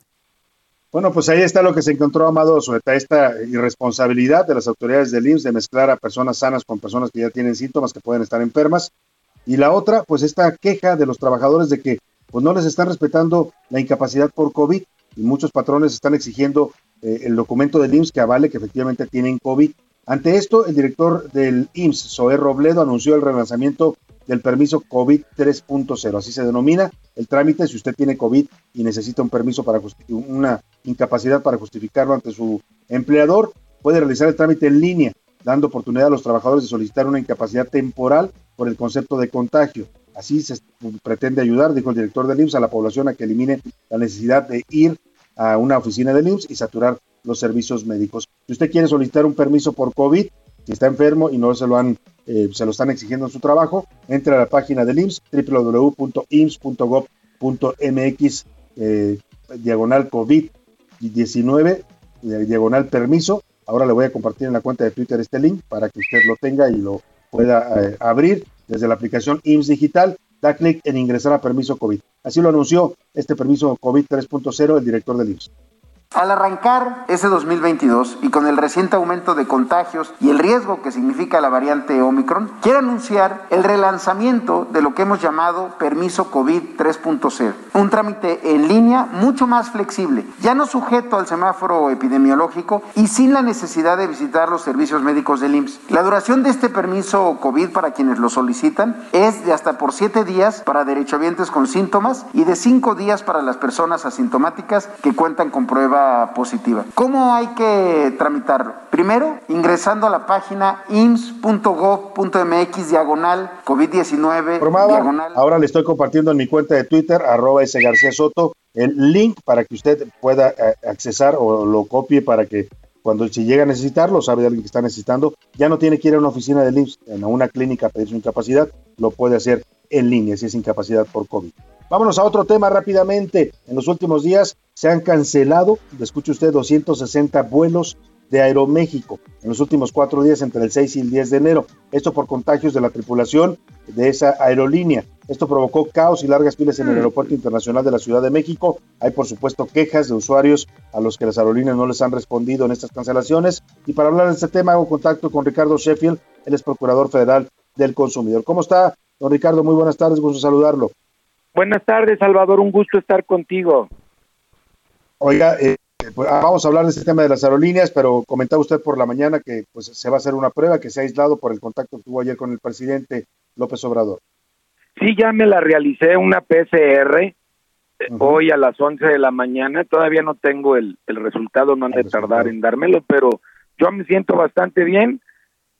Bueno, pues ahí está lo que se encontró Amado Azueta, esta irresponsabilidad de las autoridades del IMSS de mezclar a personas sanas con personas que ya tienen síntomas que pueden estar enfermas. Y la otra, pues esta queja de los trabajadores de que pues no les están respetando la incapacidad por COVID y muchos patrones están exigiendo eh, el documento del IMSS que avale que efectivamente tienen COVID. Ante esto, el director del IMSS, Zoé Robledo, anunció el relanzamiento del permiso COVID 3.0, así se denomina el trámite si usted tiene COVID y necesita un permiso para una incapacidad para justificarlo ante su empleador, puede realizar el trámite en línea, dando oportunidad a los trabajadores de solicitar una incapacidad temporal por el concepto de contagio. Así se pretende ayudar, dijo el director del IMSS, a la población a que elimine la necesidad de ir a una oficina del IMSS y saturar los servicios médicos. Si usted quiere solicitar un permiso por COVID, si está enfermo y no se lo han, eh, se lo están exigiendo en su trabajo, entre a la página del IMSS, www.ims.gov.mx, eh, diagonal COVID-19, eh, diagonal permiso. Ahora le voy a compartir en la cuenta de Twitter este link para que usted lo tenga y lo pueda eh, abrir desde la aplicación IMSS Digital. Da clic en ingresar a permiso COVID. Así lo anunció este permiso COVID 3.0 el director del IMSS. Al arrancar ese 2022 y con el reciente aumento de contagios y el riesgo que significa la variante Omicron, quiero anunciar el relanzamiento de lo que hemos llamado permiso COVID 3.0, un trámite en línea mucho más flexible, ya no sujeto al semáforo epidemiológico y sin la necesidad de visitar los servicios médicos del IMSS. La duración de este permiso COVID para quienes lo solicitan es de hasta por siete días para derechohabientes con síntomas y de cinco días para las personas asintomáticas que cuentan con positiva. ¿Cómo hay que tramitarlo? Primero, ingresando a la página ims.gov.mx diagonal COVID-19 diagonal. Ahora le estoy compartiendo en mi cuenta de Twitter, arroba S. García Soto, el link para que usted pueda eh, accesar o lo copie para que cuando se llega a necesitarlo, sabe de alguien que está necesitando, ya no tiene que ir a una oficina del IMSS, a una clínica a pedir su incapacidad, lo puede hacer en línea si es incapacidad por COVID. Vámonos a otro tema rápidamente. En los últimos días se han cancelado, escuche usted, 260 vuelos de Aeroméxico en los últimos cuatro días entre el 6 y el 10 de enero. Esto por contagios de la tripulación de esa aerolínea. Esto provocó caos y largas filas en el Aeropuerto Internacional de la Ciudad de México. Hay, por supuesto, quejas de usuarios a los que las aerolíneas no les han respondido en estas cancelaciones. Y para hablar de este tema, hago contacto con Ricardo Sheffield, él es Procurador Federal del Consumidor. ¿Cómo está, don Ricardo? Muy buenas tardes, gusto saludarlo. Buenas tardes, Salvador, un gusto estar contigo. Oiga, eh, pues, ah, vamos a hablar de este tema de las aerolíneas, pero comentaba usted por la mañana que pues, se va a hacer una prueba que se ha aislado por el contacto que tuvo ayer con el presidente López Obrador. Sí, ya me la realicé una PCR eh, hoy a las 11 de la mañana. Todavía no tengo el, el resultado, no han de tardar en dármelo, pero yo me siento bastante bien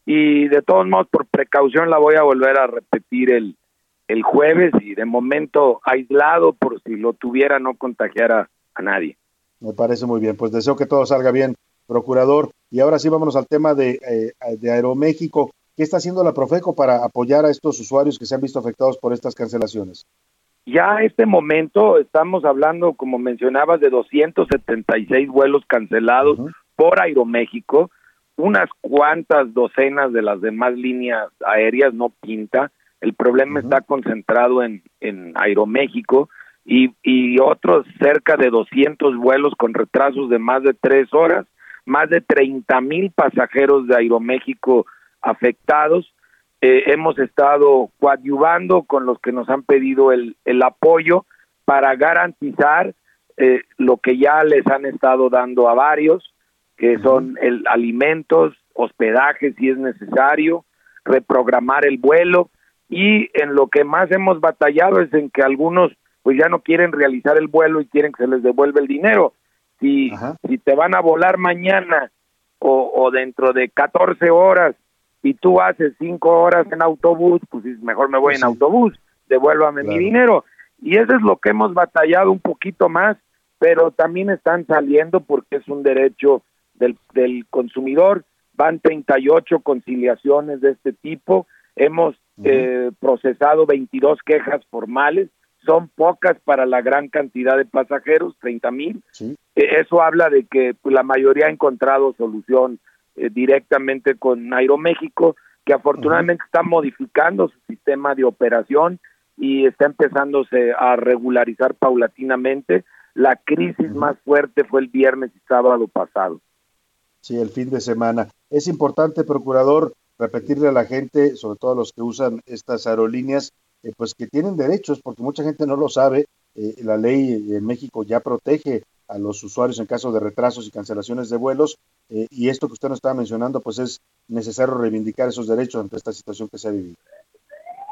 y de todos modos por precaución la voy a volver a repetir el, el jueves y de momento aislado por si lo tuviera no contagiara a nadie. Me parece muy bien. Pues deseo que todo salga bien, procurador. Y ahora sí, vámonos al tema de, eh, de Aeroméxico. ¿Qué está haciendo la Profeco para apoyar a estos usuarios que se han visto afectados por estas cancelaciones? Ya a este momento estamos hablando, como mencionabas, de 276 vuelos cancelados por Aeroméxico. Unas cuantas docenas de las demás líneas aéreas no pinta. El problema está concentrado en, en Aeroméxico y, y otros cerca de 200 vuelos con retrasos de más de tres horas, más de 30 mil pasajeros de Aeroméxico afectados. Eh, hemos estado coadyuvando con los que nos han pedido el, el apoyo para garantizar eh, lo que ya les han estado dando a varios, que son el alimentos, hospedaje si es necesario, reprogramar el vuelo y en lo que más hemos batallado es en que algunos pues ya no quieren realizar el vuelo y quieren que se les devuelva el dinero. Si, si te van a volar mañana o, o dentro de 14 horas y tú haces 5 horas en autobús, pues mejor me voy en autobús, devuélvame mi dinero. Y eso es lo que hemos batallado un poquito más, pero también están saliendo porque es un derecho del, del consumidor. Van 38 conciliaciones de este tipo. Hemos eh, procesado 22 quejas formales son pocas para la gran cantidad de pasajeros, 30 mil. Eh, Eso habla de que pues, la mayoría ha encontrado solución eh, directamente con Aeroméxico, que afortunadamente está modificando su sistema de operación y está empezándose a regularizar paulatinamente. La crisis más fuerte fue el viernes y sábado pasado. Sí, el fin de semana. Es importante, procurador, repetirle a la gente, sobre todo a los que usan estas aerolíneas, eh, pues que tienen derechos, porque mucha gente no lo sabe. Eh, la ley en México ya protege a los usuarios en caso de retrasos y cancelaciones de vuelos, eh, y esto que usted nos estaba mencionando, pues es necesario reivindicar esos derechos ante esta situación que se ha vivido.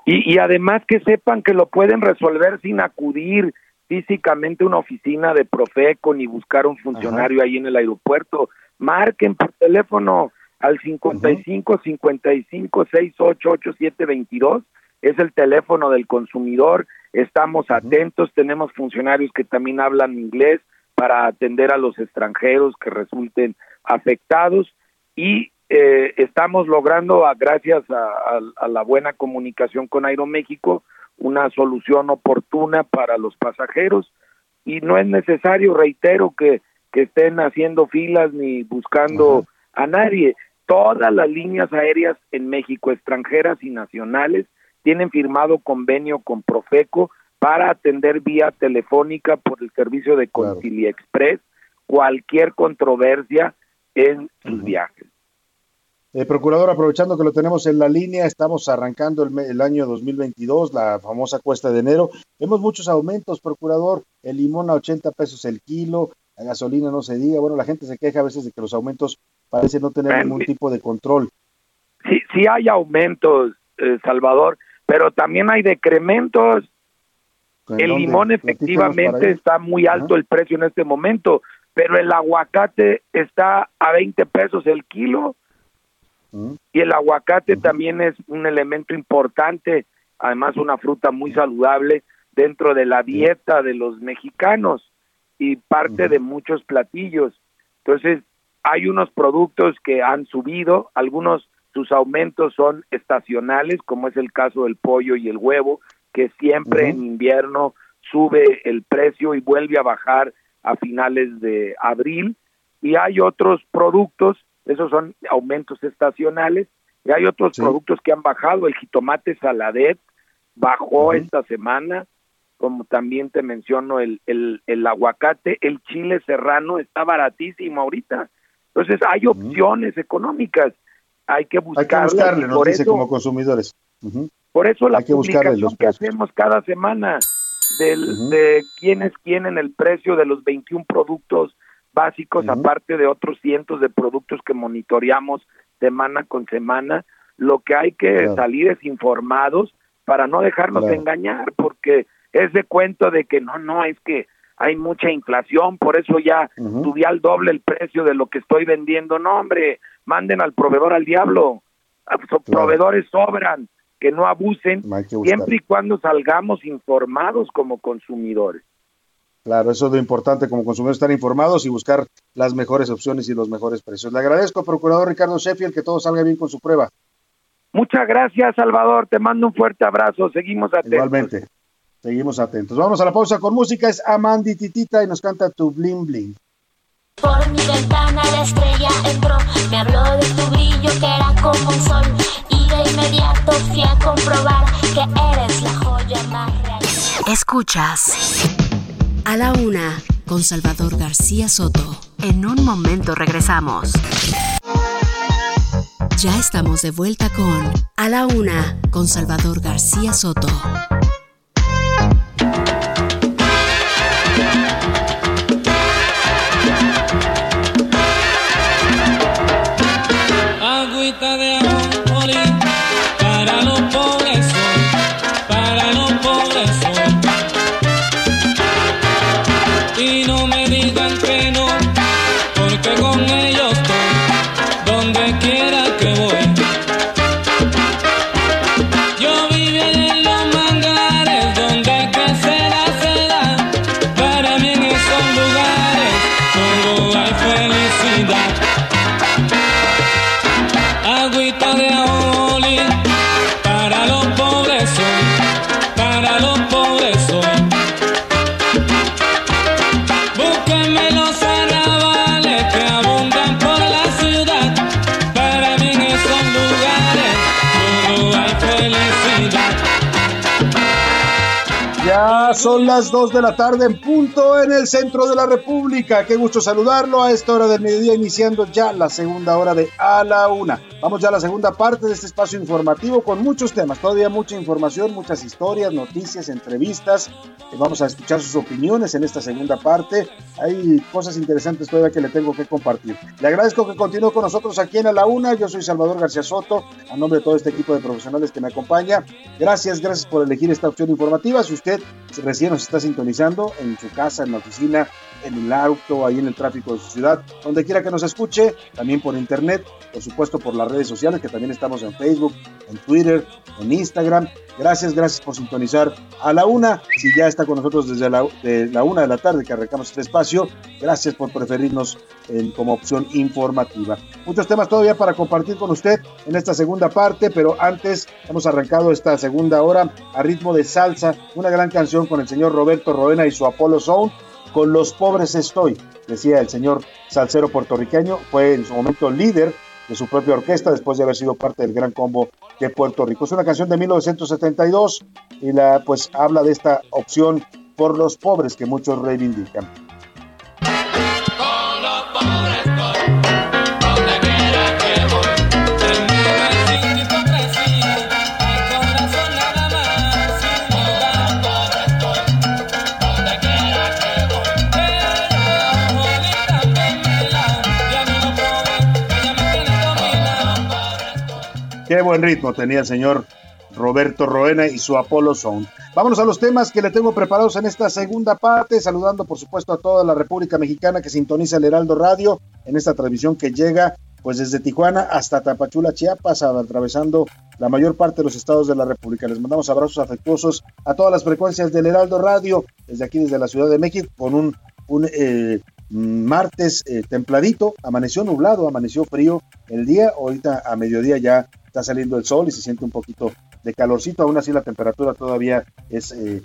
Y, y además que sepan que lo pueden resolver sin acudir físicamente a una oficina de Profeco ni buscar un funcionario ahí en el aeropuerto. Marquen por teléfono al 55 55 68 87 22 es el teléfono del consumidor, estamos atentos, tenemos funcionarios que también hablan inglés para atender a los extranjeros que resulten afectados y eh, estamos logrando, gracias a, la buena comunicación con Aeroméxico, una solución oportuna para los pasajeros y no es necesario, reitero, que, que estén haciendo filas ni buscando a nadie. Todas las líneas aéreas en México, extranjeras y nacionales, tienen firmado convenio con Profeco para atender vía telefónica por el servicio de Concilia Express cualquier controversia en sus viajes. Eh, procurador, aprovechando que lo tenemos en la línea, estamos arrancando el, el, año 2022, la famosa cuesta de enero. Vemos muchos aumentos, procurador. El limón a 80 pesos el kilo, la gasolina no se diga. Bueno, la gente se queja a veces de que los aumentos parecen no tener ningún tipo de control. Sí, sí hay aumentos, eh, Salvador pero también hay decrementos. El limón efectivamente está muy alto el precio en este momento, pero el aguacate está a 20 pesos el kilo. Y el aguacate también es un elemento importante, además una fruta muy saludable dentro de la dieta de los mexicanos y parte de muchos platillos. Entonces, hay unos productos que han subido, algunos sus aumentos son estacionales, como es el caso del pollo y el huevo, que siempre en invierno sube el precio y vuelve a bajar a finales de abril. Y hay otros productos esos son aumentos estacionales, y hay otros productos que han bajado, el jitomate saladet bajó esta semana, como también te menciono el, el, el aguacate, el chile serrano está baratísimo ahorita. Entonces hay opciones económicas, hay que buscarlas. Hay que buscarle, nos dice como consumidores. Por eso la Hay que buscarle publicación los que hacemos cada semana del, de quiénes tienen el precio de los 21 productos básicos, aparte de otros cientos de productos que monitoreamos semana con semana, lo que hay que Claro. salir es informados para no dejarnos Claro. engañar, porque ese cuento de que no, no, es que hay mucha inflación, por eso ya subí al doble el precio de lo que estoy vendiendo. No, hombre, manden al proveedor al diablo. Proveedores sobran, que no abusen, que siempre y cuando salgamos informados como consumidores. Claro, eso es lo importante como consumidores, estar informados y buscar las mejores opciones y los mejores precios. Le agradezco, procurador Ricardo Sheffield, que todo salga bien con su prueba. Muchas gracias, Salvador. Te mando un fuerte abrazo. Seguimos atentos. Igualmente. Seguimos atentos. Vamos a la pausa con música. Es Amandi Titita y nos canta Tu Bling Bling. Por mi ventana la estrella entró, me habló de tu brillo que era como un sol y de inmediato fui a comprobar que eres la joya más real. Escuchas A la Una con Salvador García Soto. En un momento regresamos. Ya estamos de vuelta con A la Una con Salvador García Soto. Ya son las 2 de la tarde en punto en el centro de la República. Qué gusto saludarlo a esta hora del mediodía, iniciando ya la segunda hora de A la Una. Vamos ya a la segunda parte de este espacio informativo con muchos temas, todavía mucha información, muchas historias, noticias, entrevistas. Eh, Vamos a escuchar sus opiniones en esta segunda parte. Hay cosas interesantes todavía que le tengo que compartir. Le agradezco que continúe con nosotros aquí en A la Una. Yo soy Salvador García Soto, a nombre de todo este equipo de profesionales que me acompaña. Gracias, gracias por elegir esta opción informativa. Si usted recién nos está sintonizando en su casa, en la oficina, en el auto, ahí en el tráfico de su ciudad, donde quiera que nos escuche, también por internet, por supuesto por las redes sociales, que también estamos en Facebook, en Twitter, en Instagram. Gracias, gracias por sintonizar a la una. Si ya está con nosotros desde la, una de la tarde que arrancamos este espacio, gracias por preferirnos como opción informativa. Muchos temas todavía para compartir con usted en esta segunda parte, pero antes hemos arrancado esta segunda hora a ritmo de salsa, una gran canción con el señor Roberto Roena y su Apollo Sound. Con los pobres estoy, decía el señor salsero puertorriqueño, fue en su momento líder de su propia orquesta después de haber sido parte del gran combo de Puerto Rico. Es una canción de 1972 y la pues habla de esta opción por los pobres que muchos reivindican. Buen ritmo tenía el señor Roberto Roena y su Apollo Sound. Vámonos a los temas que le tengo preparados en esta segunda parte, saludando por supuesto a toda la República Mexicana que sintoniza el Heraldo Radio en esta transmisión que llega pues desde Tijuana hasta Tapachula, Chiapas, atravesando la mayor parte de los estados de la República. Les mandamos abrazos afectuosos a todas las frecuencias del Heraldo Radio, desde aquí, desde la Ciudad de México, con un, un eh, martes eh, templadito, amaneció nublado, amaneció frío el día, ahorita a mediodía ya está saliendo el sol y se siente un poquito de calorcito, aún así la temperatura todavía es eh,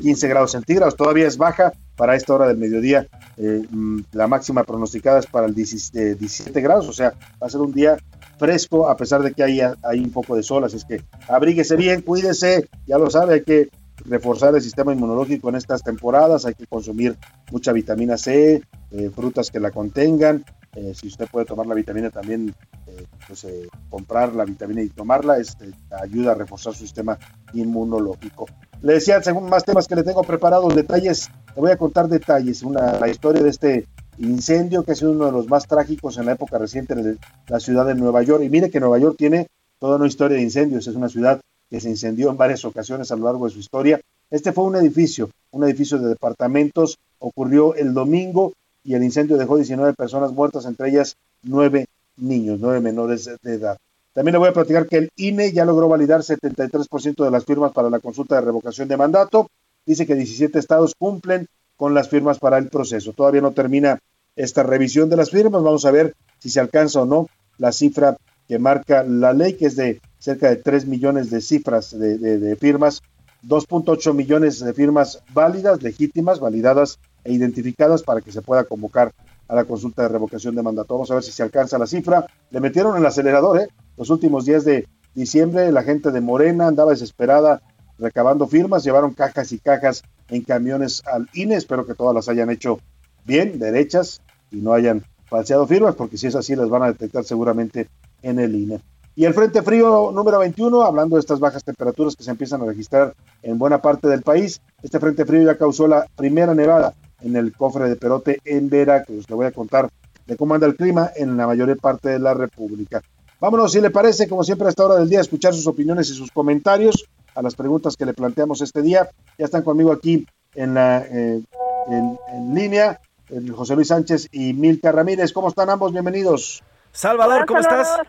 15 grados centígrados, todavía es baja para esta hora del mediodía, eh, mm, la máxima pronosticada es para el 17, 17 grados, o sea, va a ser un día fresco a pesar de que hay, hay un poco de sol, así es que abríguese bien, cuídese, ya lo sabe, hay que reforzar el sistema inmunológico en estas temporadas, hay que consumir mucha vitamina C, eh, frutas que la contengan, eh, si usted puede tomar la vitamina también, eh, pues eh, comprar la vitamina y tomarla, este, ayuda a reforzar su sistema inmunológico. Le decía, según más temas que le tengo preparados, detalles, le voy a contar detalles, una, la historia de este incendio que ha sido uno de los más trágicos en la época reciente de la ciudad de Nueva York. Y mire que Nueva York tiene toda una historia de incendios, es una ciudad que se incendió en varias ocasiones a lo largo de su historia. Este fue un edificio, un edificio de departamentos, ocurrió el domingo y el incendio dejó 19 personas muertas, entre ellas 9 niños, 9 menores de edad. También le voy a platicar que el INE ya logró validar 73% de las firmas para la consulta de revocación de mandato. Dice que 17 estados cumplen con las firmas para el proceso. Todavía no termina esta revisión de las firmas. Vamos a ver si se alcanza o no la cifra que marca la ley, que es de cerca de 3 millones de cifras de, de, de firmas, 2.8 millones de firmas válidas, legítimas, validadas e identificadas para que se pueda convocar a la consulta de revocación de mandato. Vamos a ver si se alcanza la cifra. Le metieron el acelerador, ¿eh? Los últimos días de diciembre, la gente de Morena andaba desesperada recabando firmas, llevaron cajas y cajas en camiones al INE. Espero que todas las hayan hecho bien, derechas, y no hayan falseado firmas, porque si es así, las van a detectar seguramente en el INE. Y el Frente Frío número 21, hablando de estas bajas temperaturas que se empiezan a registrar en buena parte del país, este Frente Frío ya causó la primera nevada en el cofre de Perote en Veracruz. Le voy a contar de cómo anda el clima en la mayor parte de la República. Vámonos, si le parece, como siempre a esta hora del día, a escuchar sus opiniones y sus comentarios a las preguntas que le planteamos este día. Ya están conmigo aquí en, la, eh, en, en línea el José Luis Sánchez y Milka Ramírez. ¿Cómo están ambos? Bienvenidos. Salvador, ¿cómo Salvador. estás?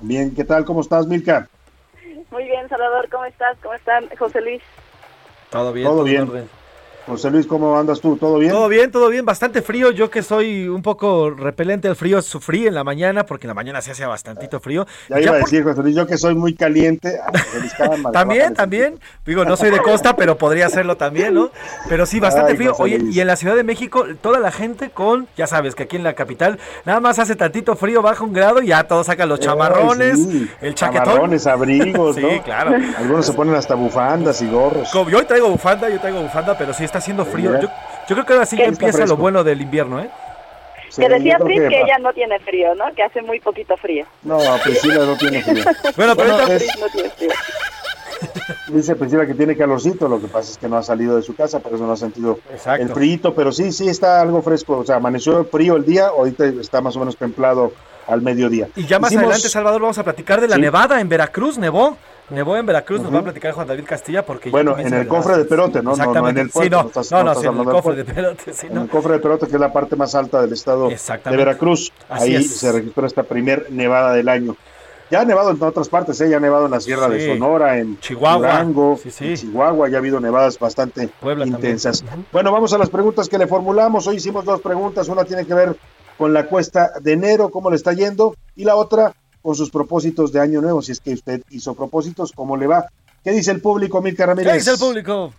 Bien, ¿qué tal? ¿Cómo estás, Milka? Muy bien, Salvador, ¿cómo estás? ¿Cómo están, José Luis? Todo bien, todo, todo bien. Orden. José Luis, ¿cómo andas tú? ¿Todo bien? Todo bien, todo bien, bastante frío. Yo que soy un poco repelente al frío, sufrí en la mañana porque en la mañana se hacía bastantito frío. Ya, ya iba a decir. José Luis, yo que soy muy caliente. también, también. Digo, no soy de costa, pero podría serlo también, ¿no? Pero sí, bastante Ay, frío. Oye, y en la Ciudad de México, toda la gente con, ya sabes que aquí en la capital, nada más hace tantito frío, baja un grado y ya todos sacan los chamarrones, sí. el chaquetón. Chamarrones, abrigos, sí, ¿no? claro. Algunos se ponen hasta bufandas y gorros. Como yo hoy traigo bufanda, yo traigo bufanda, pero sí está haciendo frío. Yo, yo creo que ahora sí que empieza lo bueno del invierno, ¿eh? Sí, que decía Fritz que, que, ella no tiene frío, ¿no? Que hace muy poquito frío. No, Priscila no tiene frío. bueno, pero bueno, es... no tiene frío. Dice Priscila que tiene calorcito, lo que pasa es que no ha salido de su casa, por eso no ha sentido Exacto. el frío, pero sí, sí está algo fresco, o sea, amaneció frío el día, ahorita está más o menos templado al mediodía. Y ya más Hicimos... adelante, Salvador, vamos a platicar de la ¿Sí? nevada en Veracruz, nevó. Nevó en Veracruz, uh -huh. nos va a platicar Juan David Castilla porque bueno, en el cofre de Perote, ¿no? No, no en el puerto, sí, no, no, estás, no, no, no sí, en el cofre de Perote, sí, en el cofre de Perote que es la parte más alta del estado de Veracruz. Así Ahí es. se registró esta primer nevada del año. Ya ha nevado en otras partes, ¿eh? ya ha nevado en la Sierra de Sonora, en Chihuahua, Durango, sí, sí. en Chihuahua, ya ha habido nevadas bastante Puebla intensas. Bueno, vamos a las preguntas que le formulamos. Hoy hicimos dos preguntas, una tiene que ver con la cuesta de enero, cómo le está yendo, y la otra con sus propósitos de año nuevo, si es que usted hizo propósitos, cómo le va. ¿Qué dice el público, Milka Ramírez? ¿Qué dice el público?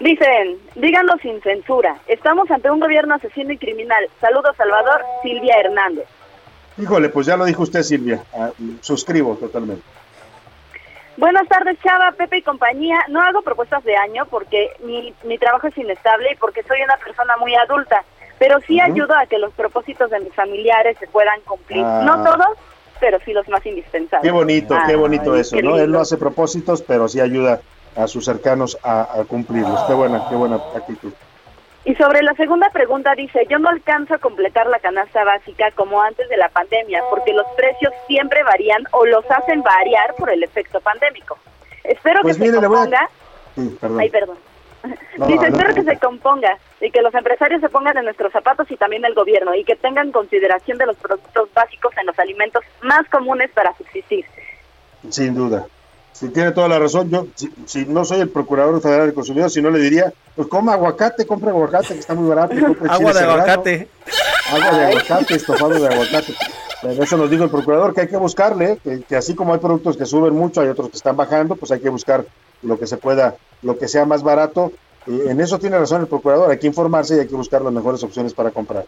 Dicen, díganlo sin censura. Estamos ante un gobierno asesino y criminal. Saludos, Salvador, Silvia Hernández. Híjole, pues ya lo dijo usted, Silvia. Ah, suscribo totalmente. Buenas tardes, Chava, Pepe y compañía. No hago propuestas de año porque mi, mi trabajo es inestable y porque soy una persona muy adulta. Pero sí uh -huh. ayudo a que los propósitos de mis familiares se puedan cumplir. Ah. No todos, pero sí los más indispensables. Qué bonito, ah, qué bonito eso, qué ¿no? Él no hace propósitos, pero sí ayuda a sus cercanos a, a cumplirlos. Qué buena, qué buena actitud. Y sobre la segunda pregunta dice, yo no alcanzo a completar la canasta básica como antes de la pandemia, porque los precios siempre varían o los hacen variar por el efecto pandémico. Espero pues que mire, se componga... A... Sí, perdón. Ay, perdón. No, dice, no, espero no, que se componga y que los empresarios se pongan en nuestros zapatos y también el gobierno y que tengan consideración de los productos básicos en los alimentos más comunes para subsistir. Sin duda. Si tiene toda la razón, yo si, si, no soy el procurador federal del consumidor, si no le diría, pues coma aguacate, compre aguacate que está muy barato. Agua de aguacate. Agua de aguacate, estofado de aguacate. Eso nos dijo el procurador, que hay que buscarle, que, que así como hay productos que suben mucho, hay otros que están bajando, pues hay que buscar lo que se pueda, lo que sea más barato. Y en eso tiene razón el procurador, hay que informarse y hay que buscar las mejores opciones para comprar.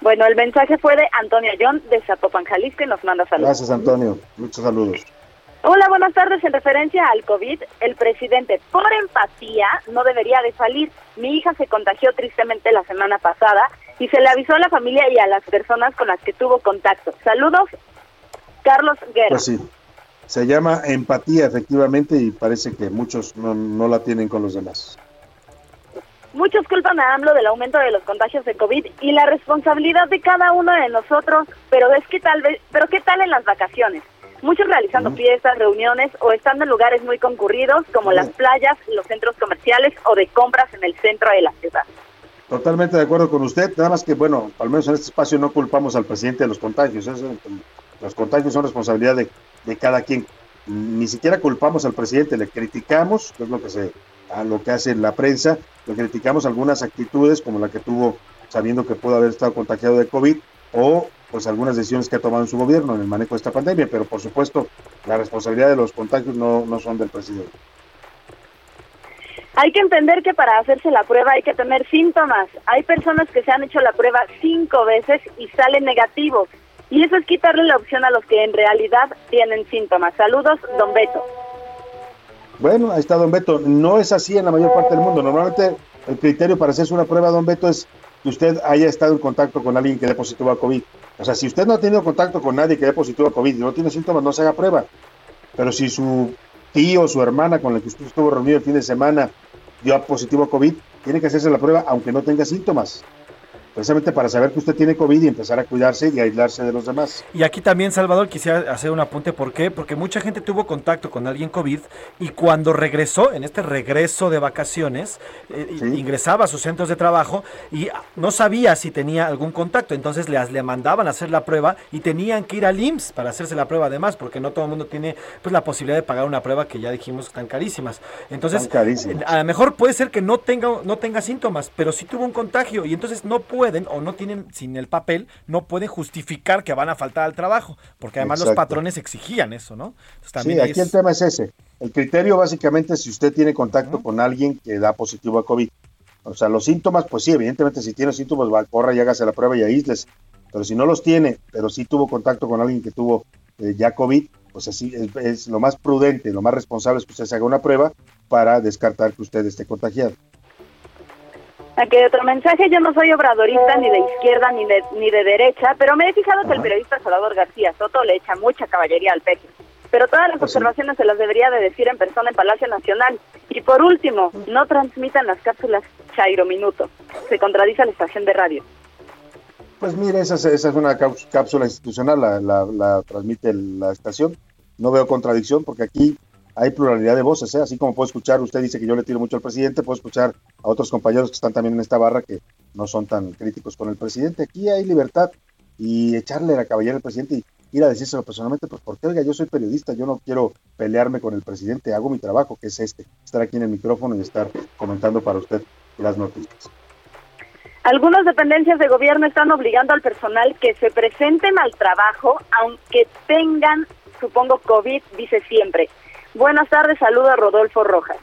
Bueno, el mensaje fue de Antonio Ayón de Zapopan, Jalisco y nos manda saludos. Gracias, Antonio. Muchos saludos. Hola, buenas tardes. En referencia al COVID, el presidente, por empatía, no debería de salir. Mi hija se contagió tristemente la semana pasada y se le avisó a la familia y a las personas con las que tuvo contacto. Saludos, Carlos Guerra. Pues sí, se llama empatía efectivamente y parece que muchos no, no la tienen con los demás. Muchos culpan a AMLO del aumento de los contagios de COVID y la responsabilidad de cada uno de nosotros, pero es que tal vez, pero qué tal en las vacaciones? Muchos realizando fiestas, reuniones o estando en lugares muy concurridos como las playas, los centros comerciales o de compras en el centro de la ciudad. Totalmente de acuerdo con usted, nada más que, bueno, al menos en este espacio no culpamos al presidente de los contagios, eso, los contagios son responsabilidad de, de cada quien. Ni siquiera culpamos al presidente, le criticamos, que es lo que se a lo que hace la prensa, le criticamos algunas actitudes como la que tuvo sabiendo que pudo haber estado contagiado de COVID o pues algunas decisiones que ha tomado en su gobierno en el manejo de esta pandemia, pero por supuesto la responsabilidad de los contagios no, no son del presidente. Hay que entender que para hacerse la prueba hay que tener síntomas. Hay personas que se han hecho la prueba cinco veces y salen negativos. Y eso es quitarle la opción a los que en realidad tienen síntomas. Saludos, don Beto. Bueno, ahí está don Beto. No es así en la mayor parte del mundo. Normalmente el criterio para hacerse una prueba, don Beto, es que usted haya estado en contacto con alguien que dé positivo a COVID. O sea, si usted no ha tenido contacto con nadie que dé positivo a COVID y no tiene síntomas, no se haga prueba. Pero si su tío o su hermana con la que usted estuvo reunido el fin de semana dio positivo a COVID, tiene que hacerse la prueba aunque no tenga síntomas precisamente para saber que usted tiene COVID y empezar a cuidarse y aislarse de los demás. Y aquí también, Salvador, quisiera hacer un apunte. ¿Por qué? Porque mucha gente tuvo contacto con alguien COVID y cuando regresó, en este regreso de vacaciones, eh, ingresaba a sus centros de trabajo y no sabía si tenía algún contacto. Entonces le, le mandaban a hacer la prueba y tenían que ir al IMSS para hacerse la prueba además, porque no todo el mundo tiene pues la posibilidad de pagar una prueba que ya dijimos están carísimas. Entonces, a lo mejor puede ser que no tenga, no tenga síntomas, pero sí tuvo un contagio y entonces no puede o no tienen sin el papel, no pueden justificar que van a faltar al trabajo, porque además los patrones exigían eso, ¿no? sí, aquí el tema es ese. El criterio básicamente es si usted tiene contacto con alguien que da positivo a COVID. O sea, los síntomas, pues sí, evidentemente si tiene síntomas, va, corra y hágase la prueba y aísles. Pero si no los tiene, pero sí tuvo contacto con alguien que tuvo eh, ya COVID, pues así es, es, lo más prudente, lo más responsable es que usted se haga una prueba para descartar que usted esté contagiado. Aquí hay otro mensaje, yo no soy obradorista ni de izquierda ni de, ni de derecha, pero me he fijado que el periodista Salvador García Soto le echa mucha caballería al peje. Pero todas las observaciones se las debería de decir en persona en Palacio Nacional. Y por último, no transmitan las cápsulas Chairo Minuto. Se contradice a la estación de radio. Pues mire, esa, es- esa es una cáps- cápsula institucional, la, la- la transmite la estación. No veo contradicción porque aquí hay pluralidad de voces, ¿eh? así como puedo escuchar, usted dice que yo le tiro mucho al presidente, puedo escuchar a otros compañeros que están también en esta barra que no son tan críticos con el presidente. Aquí hay libertad y echarle la caballera al presidente y ir a decírselo personalmente, pues porque oiga, yo soy periodista, yo no quiero pelearme con el presidente, hago mi trabajo, que es este, estar aquí en el micrófono y estar comentando para usted las noticias. Algunas dependencias de gobierno están obligando al personal que se presenten al trabajo, aunque tengan, supongo, COVID, dice siempre. Buenas tardes, saluda Rodolfo Rojas.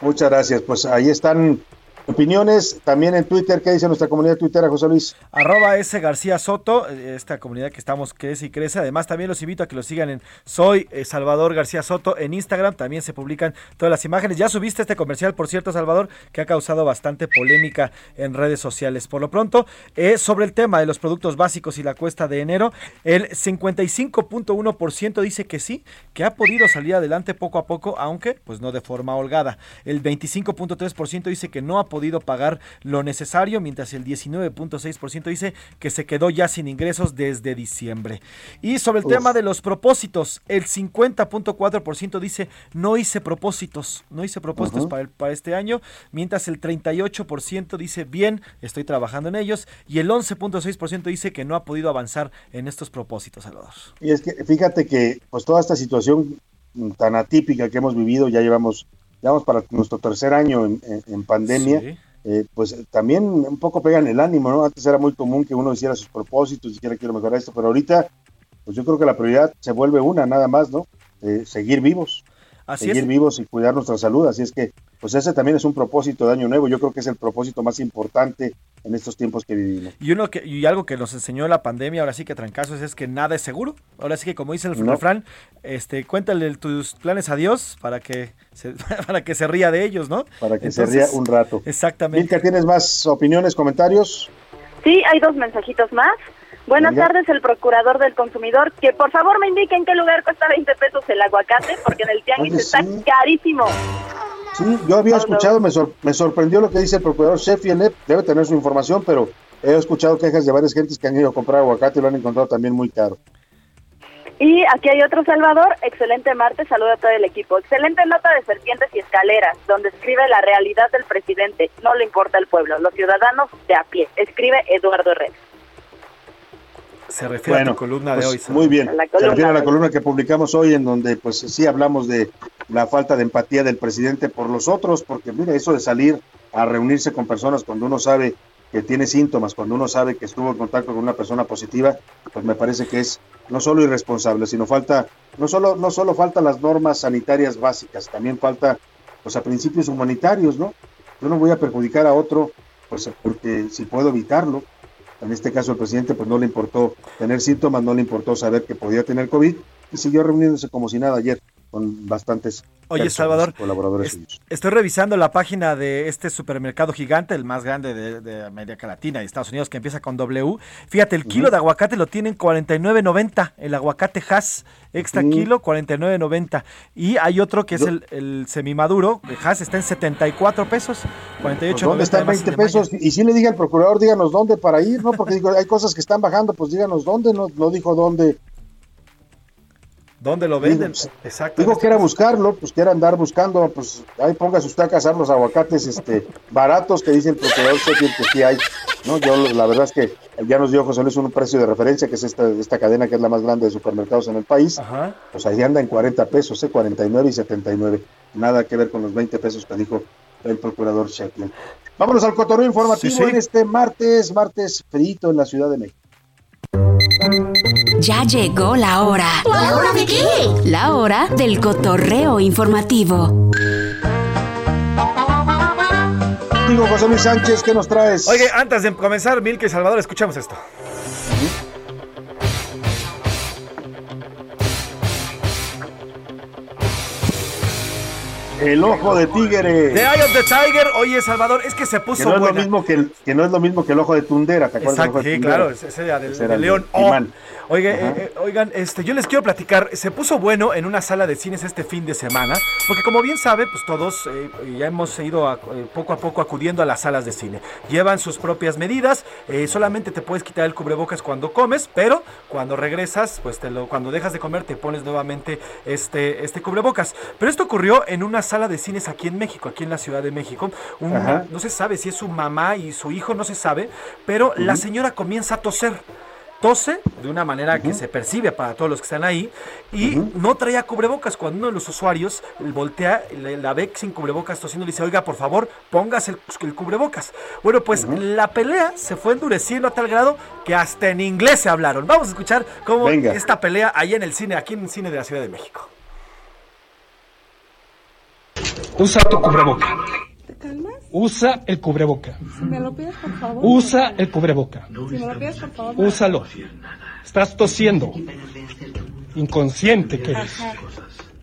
Muchas gracias, pues ahí están opiniones, también en Twitter, ¿qué dice nuestra comunidad tuitera, José Luis? Arroba S García Soto, eh, esta comunidad que estamos crece y crece. Además, también los invito a que lo sigan en Soy eh, Salvador García Soto en Instagram. También se publican todas las imágenes. Ya subiste este comercial, por cierto, Salvador, que ha causado bastante polémica en redes sociales. Por lo pronto, eh, sobre el tema de los productos básicos y la cuesta de enero, el 55.1% dice que sí, que ha podido salir adelante poco a poco, aunque pues no de forma holgada. El 25.3% dice que no ha podido pagar lo necesario, mientras el 19.6% dice que se quedó ya sin ingresos desde diciembre. Y sobre el Uf. tema de los propósitos, el 50.4% dice no hice propósitos, no hice propósitos para, el- para este año, mientras el 38% dice bien, estoy trabajando en ellos, y el 11.6% dice que no ha podido avanzar en estos propósitos, Salvador. Y es que fíjate que pues toda esta situación tan atípica que hemos vivido, ya llevamos, ya vamos para nuestro tercer año en, en- en pandemia, Sí. eh, pues también un poco pegan el ánimo, ¿no? Antes era muy común que uno hiciera sus propósitos, dijera quiero mejorar esto, pero ahorita, pues yo creo que la prioridad se vuelve una, nada más, ¿no? Eh, seguir vivos. Así seguir es. vivos y cuidar nuestra salud. Así es que, pues ese también es un propósito de Año Nuevo. Yo creo que es el propósito más importante en estos tiempos que vivimos. Y uno que y algo que nos enseñó la pandemia, ahora sí que trancazos, es que nada es seguro. Ahora sí que como dice el No. refrán, este, cuéntale tus planes a Dios para que se, para que se ría de ellos, ¿no? Para que se Entonces, ría un rato. Exactamente. Milka, ¿tienes más opiniones, comentarios? Sí, hay dos mensajitos más. Buenas tardes, el procurador del consumidor. Que por favor me indique en qué lugar cuesta 20 pesos el aguacate, porque en el tianguis Oye, está sí. carísimo. Sí, yo había escuchado, me, sor- me sorprendió lo que dice el procurador Sheffield, eh, debe tener su información, pero he escuchado quejas de varias gentes que han ido a comprar aguacate y lo han encontrado también muy caro. Y aquí hay otro Salvador. Excelente martes, saluda a todo el equipo. Excelente nota de serpientes y escaleras, donde escribe la realidad del presidente. No le importa el pueblo, los ciudadanos de a pie. Escribe Eduardo Herrera. Se refiere a tu columna de pues, hoy. Muy bien. La Se refiere a la columna que publicamos hoy, en donde pues sí hablamos de la falta de empatía del presidente por los otros, porque mira, eso de salir a reunirse con personas cuando uno sabe que tiene síntomas, cuando uno sabe que estuvo en contacto con una persona positiva, pues me parece que es no solo irresponsable, sino falta, no solo, no solo falta las normas sanitarias básicas, también falta pues a principios humanitarios, ¿no? Yo no voy a perjudicar a otro, pues porque si puedo evitarlo, en este caso el presidente pues no le importó tener síntomas, no le importó saber que podía tener COVID y siguió reuniéndose como si nada ayer con bastantes Oye, Salvador, colaboradores es-. Estoy revisando la página de este supermercado gigante, el más grande de, de América Latina y Estados Unidos, que empieza con W. Fíjate, el kilo de aguacate lo tienen 49.90. El aguacate Hass extra Ujú. kilo, 49.90. Y hay otro que es el, el semimaduro, el Hass está en 74 pesos, 48.90. ¿Dónde además 20 de mayo. pesos? Y si le dije al procurador, díganos dónde para ir, ¿no? Porque digo, hay cosas que están bajando, pues díganos dónde, no, no dijo dónde. ¿Dónde lo venden? Exacto. Dijo que era buscarlo, pues que era andar buscando, pues ahí póngase usted a cazar los aguacates este baratos que dice el procurador Sheffield que sí hay. No, yo la verdad es que ya nos dio José Luis un precio de referencia, que es esta, esta cadena que es la más grande de supermercados en el país. Ajá. Pues ahí anda en 40 pesos, ¿eh? 49 y 79. Nada que ver con los 20 pesos que dijo el procurador Sheffield. Vámonos al cotorreo informativo Sí, sí. en este martes, martes frito en la Ciudad de México. Ya llegó la hora. ¿La hora de qué? La hora del cotorreo informativo. Digo, José Luis Sánchez, ¿qué nos traes? Oye, antes de comenzar, Milka y Salvador, escuchamos esto. El ojo de tigre. The Eye of the Tiger. Oye, Salvador, es que se Que puso no, es lo mismo que, el, que no es lo mismo que el ojo de Tundera, ¿te acuerdas? Exacto, de sí, claro, ese era del, Ese era León. de Oh. Eh, eh, oigan, este, yo les quiero platicar, se puso bueno en una sala de cines este fin de semana, porque como bien sabe, pues todos eh, ya hemos ido a- eh, poco a poco acudiendo a las salas de cine. Llevan sus propias medidas, solamente te puedes quitar el cubrebocas cuando comes, pero cuando regresas, pues te lo, cuando dejas de comer te pones nuevamente este, este cubrebocas. Pero esto ocurrió en una sala de cines aquí en México, aquí en la Ciudad de México. Un- no se sabe si es su mamá y su hijo, no se sabe, pero la señora comienza a toser. Tose de una manera que se percibe para todos los que están ahí y no traía cubrebocas. Cuando uno de los usuarios voltea, le- la ve sin cubrebocas tosiendo, le dice, oiga, por favor, póngase el, el cubrebocas. Bueno, pues la pelea se fue endureciendo a tal grado que hasta en inglés se hablaron. Vamos a escuchar cómo Venga. esta pelea ahí en el cine, aquí en el cine de la Ciudad de México. Usa tu cubreboca. Usa el cubreboca. Si me lo pides, por favor. Usa el cubreboca. Si me lo pides, por favor. Úsalo. Estás tosiendo. Inconsciente que eres.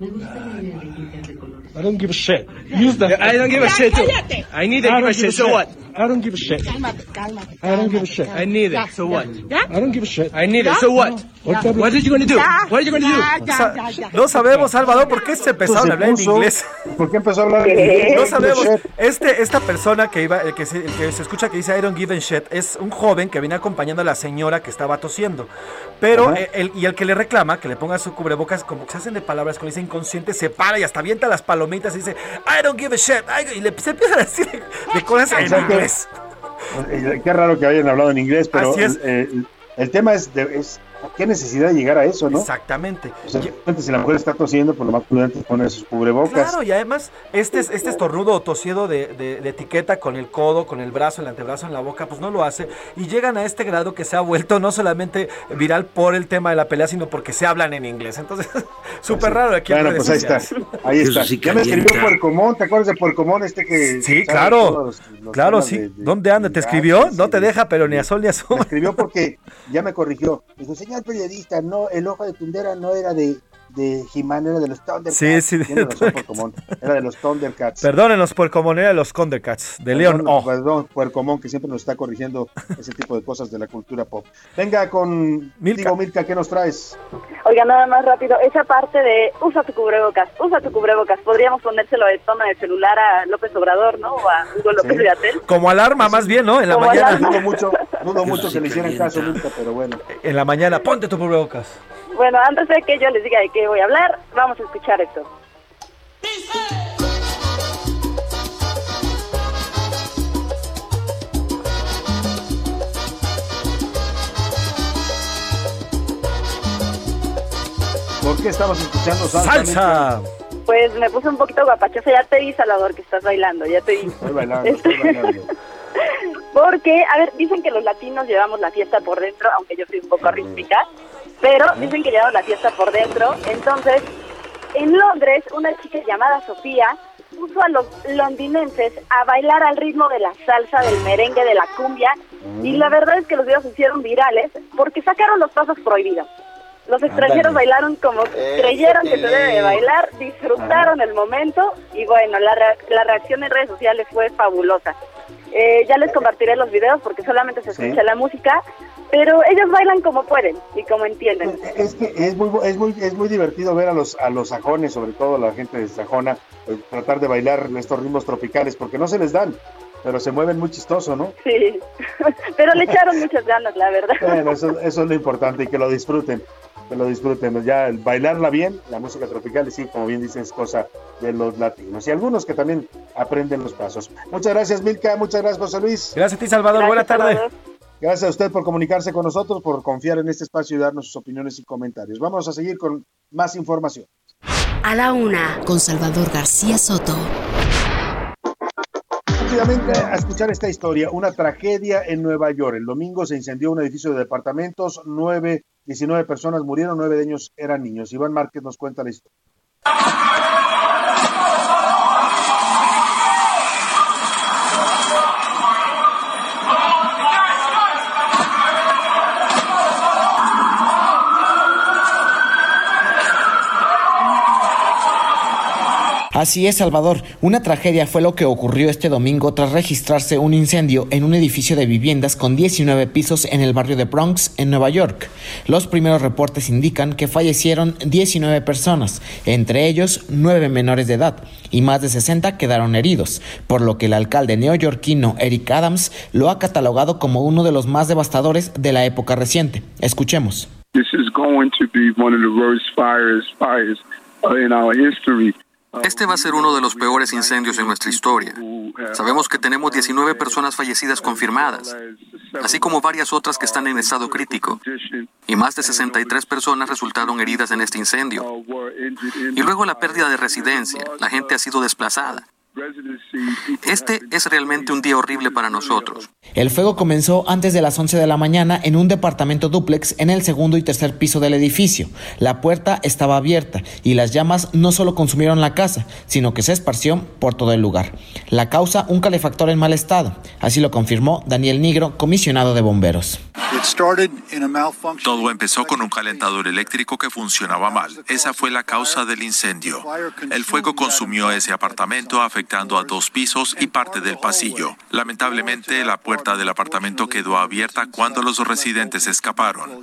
I don't give a shit. Use the. I don't give a shit. Cállate. I need to I give a shit. So what? I don't give a shit. Cálmate, cálmate. I don't give a shit. I need it. So what? ¿Ya? I don't give a shit. I need it. So what? Ahorita hablo- What are you going to do? Ya, What are you going to do? ya, ya, Sa- ya, ya. No sabemos, Salvador, por qué se Se a hablar en puso- inglés. ¿Por qué empezó a hablar en inglés? No sabemos. Este, esta persona que iba, el que, se, el que se escucha que dice I don't give a shit, es un joven que viene acompañando a la señora que estaba tosiendo. Pero, Ajá. eh, el, y el que le reclama que le ponga su cubrebocas, como que se hacen de palabras, como dice inconsciente, se para y hasta avienta las palomitas y dice I don't give a shit. I- y le, se empieza a decir de cosas en O sea que- inglés. Eh, Qué raro que hayan hablado en inglés, pero es. eh, el tema es, de- es qué necesidad de llegar a eso, ¿no? Exactamente. O sea, si la mujer está tosiendo, por lo más prudente es poner sus cubrebocas. Claro, y además, este, es- este estornudo o tosido de, de- de etiqueta con el codo, con el brazo, el antebrazo en la boca, pues no lo hace. Y llegan a este grado que se ha vuelto no solamente viral por el tema de la pelea, sino porque se hablan en inglés. Entonces, súper raro aquí en Bueno, pues ahí está. Ahí está. sí ya me escribió. Puercomón, ¿te acuerdas de Puercomón este que Sí, claro. los Claro, sí. de- de- ¿Dónde anda? ¿Te escribió? No te deja, pero ni a sol ni a Me sombra. escribió porque ya me corrigió. Dijo, señor periodista, no, el ojo de Tundera no era de, de He-Man, era de los Thundercats. Sí, sí, de Tiene razón, Puercomón. Era de los Thundercats. Perdónenos por comunidad de los Condercats, de León Perdón, O. Perdón, Puercomón, que siempre nos está corrigiendo ese tipo de cosas de la cultura pop. Venga con Milka. Digo, Milka, ¿qué nos traes? Oiga, nada más rápido, esa parte de usa tu cubrebocas, usa tu cubrebocas, podríamos ponérselo de toma de celular a López Obrador, ¿no? O a Hugo López Sí. Como alarma, más bien, ¿no? En la Como mañana. alarma. Dudo mucho, dudo mucho que le hicieran caso, Milka, pero bueno. En la mañana, ponte tu cubrebocas. Bueno, antes de que yo les diga de qué voy a hablar, vamos a escuchar esto. ¿Por qué estamos escuchando salsa? ¡Salsa! Pues me puse un poquito guapachosa, ya te vi, Salvador, que estás bailando, ya te vi. Estoy bailando, estoy bailando. Porque, a ver, dicen que los latinos llevamos la fiesta por dentro, aunque yo soy un poco rítmica, pero dicen que llevamos la fiesta por dentro. Entonces, en Londres, una chica llamada Sofía puso a los londinenses a bailar al ritmo de la salsa, del merengue, de la cumbia, y la verdad es que los videos se hicieron virales porque sacaron los pasos prohibidos. Los extranjeros bailaron como creyeron que se debe de bailar, disfrutaron el momento y bueno, la, rea- la reacción en redes sociales fue fabulosa. Eh, ya les compartiré los videos porque solamente se escucha la música, pero ellos bailan como pueden y como entienden. Es que es muy, es muy, es muy divertido ver a los, a los sajones, sobre todo la gente de Sajona, eh, tratar de bailar estos ritmos tropicales, porque no se les dan, pero se mueven muy chistoso, ¿no? Sí, pero le echaron muchas ganas, la verdad. Bueno, eso, eso es lo importante y que lo disfruten, que lo disfruten. Ya el bailarla bien, la música tropical, y sí, como bien dices, es cosa de los latinos y algunos que también aprenden los pasos. Muchas gracias, Milka, muchas gracias, José Luis. Gracias a ti, Salvador. Buena tarde. Gracias a usted por comunicarse con nosotros, por confiar en este espacio y darnos sus opiniones y comentarios. Vamos a seguir con más información. A la una, con Salvador García Soto. Rápidamente a escuchar esta historia, una tragedia en Nueva York. El domingo se incendió un edificio de departamentos, nueve, 19 personas murieron, nueve de ellos eran niños. Iván Márquez nos cuenta la historia. Así es, Salvador. Una tragedia fue lo que ocurrió este domingo tras registrarse un incendio en un edificio de viviendas con 19 pisos en el barrio de Bronx, en Nueva York. Los primeros reportes indican que fallecieron 19 personas, entre ellos 9 menores de edad, y más de 60 quedaron heridos, por lo que el alcalde neoyorquino Eric Adams lo ha catalogado como uno de los más devastadores de la época reciente. Escuchemos. Este va a ser uno de los peores incendios en nuestra historia. Sabemos que tenemos 19 personas fallecidas confirmadas, así como varias otras que están en estado crítico. Y más de 63 personas resultaron heridas en este incendio. Y luego la pérdida de residencia. La gente ha sido desplazada. Este es realmente un día horrible para nosotros. El fuego comenzó antes de las 11 de la mañana en un departamento dúplex en el segundo y tercer piso del edificio. La puerta estaba abierta y las llamas no solo consumieron la casa, sino que se esparció por todo el lugar. La causa, un calefactor en mal estado. Así lo confirmó Daniel Nigro, comisionado de bomberos. Todo empezó con un calentador eléctrico que funcionaba mal. Esa fue la causa del incendio. El fuego consumió ese apartamento afectando a dos pisos y parte del pasillo. Lamentablemente, la puerta del apartamento quedó abierta cuando los residentes escaparon.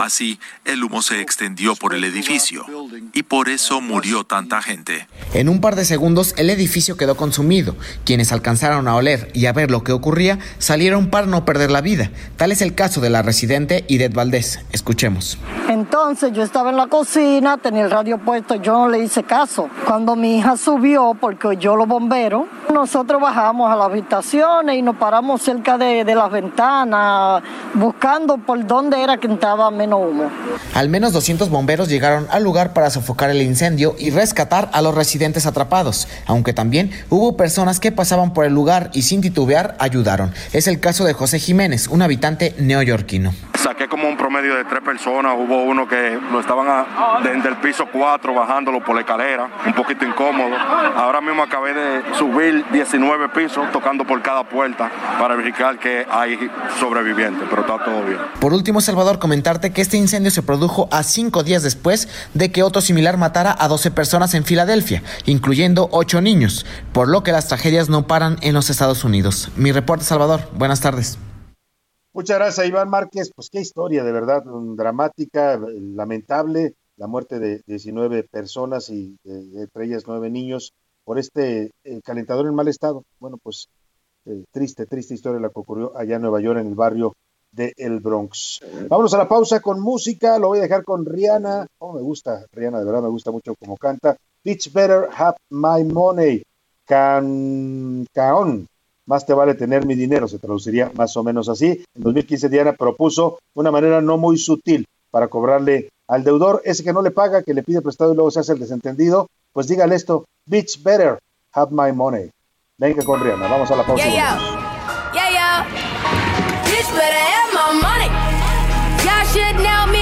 Así, el humo se extendió por el edificio y por eso murió tanta gente. En un par de segundos el edificio quedó consumido. Quienes alcanzaron a oler y a ver lo que ocurría salieron para no perder la vida. Tal es el caso de la residente Idet Valdés. Escuchemos. Entonces yo estaba en la cocina, tenía el radio puesto, yo no le hice caso. Cuando mi hija subió, porque yo los bomberos, nosotros bajamos a las habitaciones y nos paramos cerca de, de las ventanas, buscando por dónde era que entraba menos humo. Al menos 200 bomberos llegaron al lugar para sofocar el incendio y rescatar a los residentes atrapados, aunque también hubo personas que pasaban por el lugar y sin titubear ayudaron. Es el caso de José Jiménez, un habitante neoyorquino. Saqué como un de tres personas, hubo uno que lo estaban desde el piso 4 bajándolo por la escalera, un poquito incómodo. Ahora mismo acabé de subir 19 pisos tocando por cada puerta para verificar que hay sobrevivientes, pero está todo bien. Por último, Salvador, comentarte que este incendio se produjo a cinco días después de que otro similar matara a 12 personas en Filadelfia, incluyendo ocho niños, por lo que las tragedias no paran en los Estados Unidos. Mi reporte, Salvador. Buenas tardes. Muchas gracias, Iván Márquez. Pues qué historia, de verdad, mm, dramática, lamentable, la muerte de 19 personas y eh, entre ellas nueve niños por este eh, calentador en mal estado. Bueno, pues eh, triste, triste historia la que ocurrió allá en Nueva York, en el barrio de El Bronx. Vámonos a la pausa con música, lo voy a dejar con Rihanna. Oh, me gusta, Rihanna, de verdad me gusta mucho como canta. Bitch Better Have My Money. Can, caón. Más te vale tener mi dinero, se traduciría más o menos así. En 2015 Diana propuso una manera no muy sutil para cobrarle al deudor, ese que no le paga, que le pide prestado y luego se hace el desentendido, pues dígale esto, bitch better have my money. Venga con Rihanna, vamos a la pausa. Yeah, yo. Yeah, yo. Bitch better have my money. Y'all should know me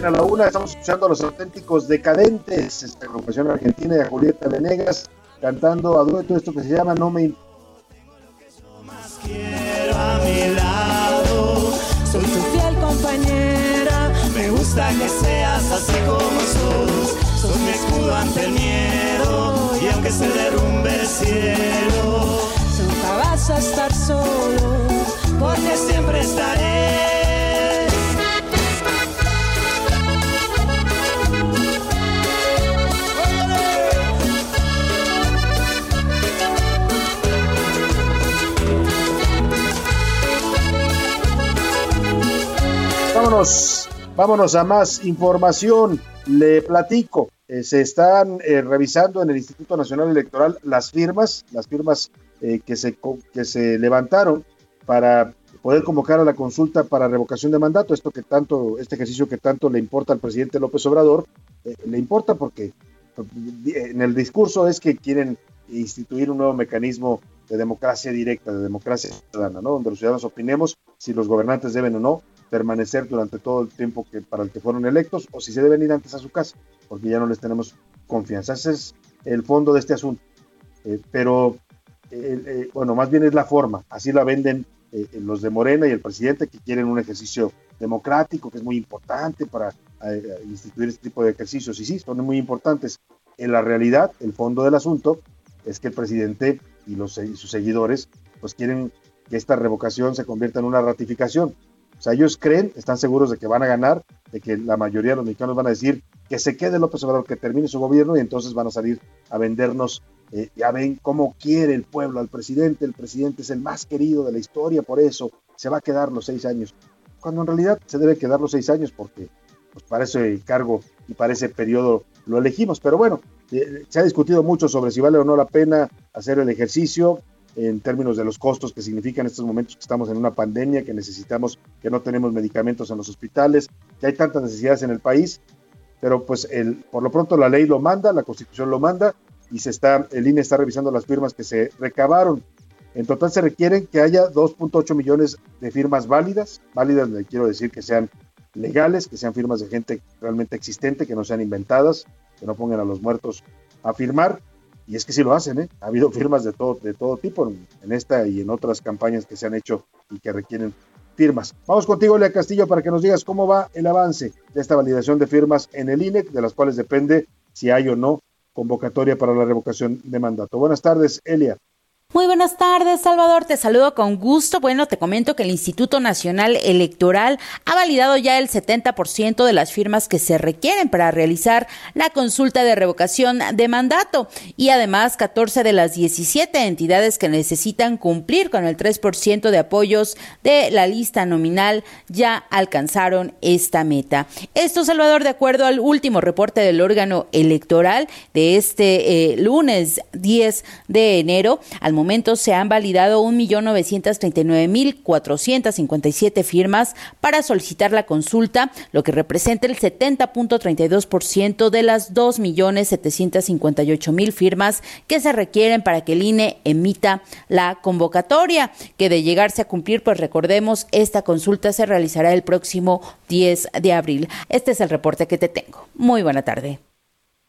En a la una, estamos escuchando a los auténticos decadentes, esta agrupación argentina de Julieta Venegas, cantando a dueto esto que se llama No me Importa. Quiero a mi lado, Soy tu fiel compañera. me gusta que seas así como sos. Sos mi escudo ante el miedo y aunque se derrumbe el cielo, Nunca vas a estar solo. porque siempre estaré. Vámonos, vámonos a más información. Le platico. eh, se están eh, revisando en el Instituto Nacional Electoral las firmas, las firmas eh, que, se, que se levantaron para poder convocar a la consulta para revocación de mandato. Esto que tanto, este ejercicio que tanto le importa al presidente López Obrador, le importa porque en el discurso es que quieren instituir un nuevo mecanismo de democracia directa, de democracia ciudadana, ¿no? Donde los ciudadanos opinemos si los gobernantes deben o no permanecer durante todo el tiempo que para el que fueron electos o si se deben ir antes a su casa, porque ya no les tenemos confianza. Ese es el fondo de este asunto. Eh, pero, eh, eh, bueno, más bien es la forma. Así la venden eh, los de Morena y el presidente que quieren un ejercicio democrático, que es muy importante para eh, instituir este tipo de ejercicios. Y sí, son muy importantes. En la realidad, el fondo del asunto es que el presidente y, los, y sus seguidores pues quieren que esta revocación se convierta en una ratificación. O sea, ellos creen, están seguros de que van a ganar, de que la mayoría de los mexicanos van a decir que se quede López Obrador, que termine su gobierno y entonces van a salir a vendernos. eh, ya ven cómo quiere el pueblo al presidente, el presidente es el más querido de la historia, por eso se va a quedar los seis años. Cuando en realidad se debe quedar los seis años porque pues para ese cargo y para ese periodo lo elegimos. Pero bueno, eh, se ha discutido mucho sobre si vale o no la pena hacer el ejercicio en términos de los costos que significan estos momentos que estamos en una pandemia, que necesitamos, que no tenemos medicamentos en los hospitales, que hay tantas necesidades en el país, pero pues el, por lo pronto la ley lo manda, la constitución lo manda y se está, el INE está revisando las firmas que se recabaron. En total se requieren que haya 2.8 millones de firmas válidas, válidas le quiero decir que sean legales, que sean firmas de gente realmente existente, que no sean inventadas, que no pongan a los muertos a firmar. Y es que sí lo hacen, ¿eh? Ha habido firmas de todo, de todo tipo en, esta y en otras campañas que se han hecho y que requieren firmas. Vamos contigo, Lea Castillo, para que nos digas cómo va el avance de esta validación de firmas en el INE, de las cuales depende si hay o no convocatoria para la revocación de mandato. Buenas tardes, Elia. Muy buenas tardes, Salvador. Te saludo con gusto. Bueno, te comento que el Instituto Nacional Electoral ha validado ya el 70% de las firmas que se requieren para realizar la consulta de revocación de mandato y además 14 de las 17 entidades que necesitan cumplir con el 3% de apoyos de la lista nominal ya alcanzaron esta meta. Esto, Salvador, de acuerdo al último reporte del órgano electoral de este eh, lunes 10 de enero, al momento se han validado 1.939.457 firmas para solicitar la consulta, lo que representa el 70.32% de las 2.758.000 firmas que se requieren para que el INE emita la convocatoria, que de llegarse a cumplir, pues recordemos, esta consulta se realizará el próximo 10 de abril. Este es el reporte que te tengo. Muy buena tarde.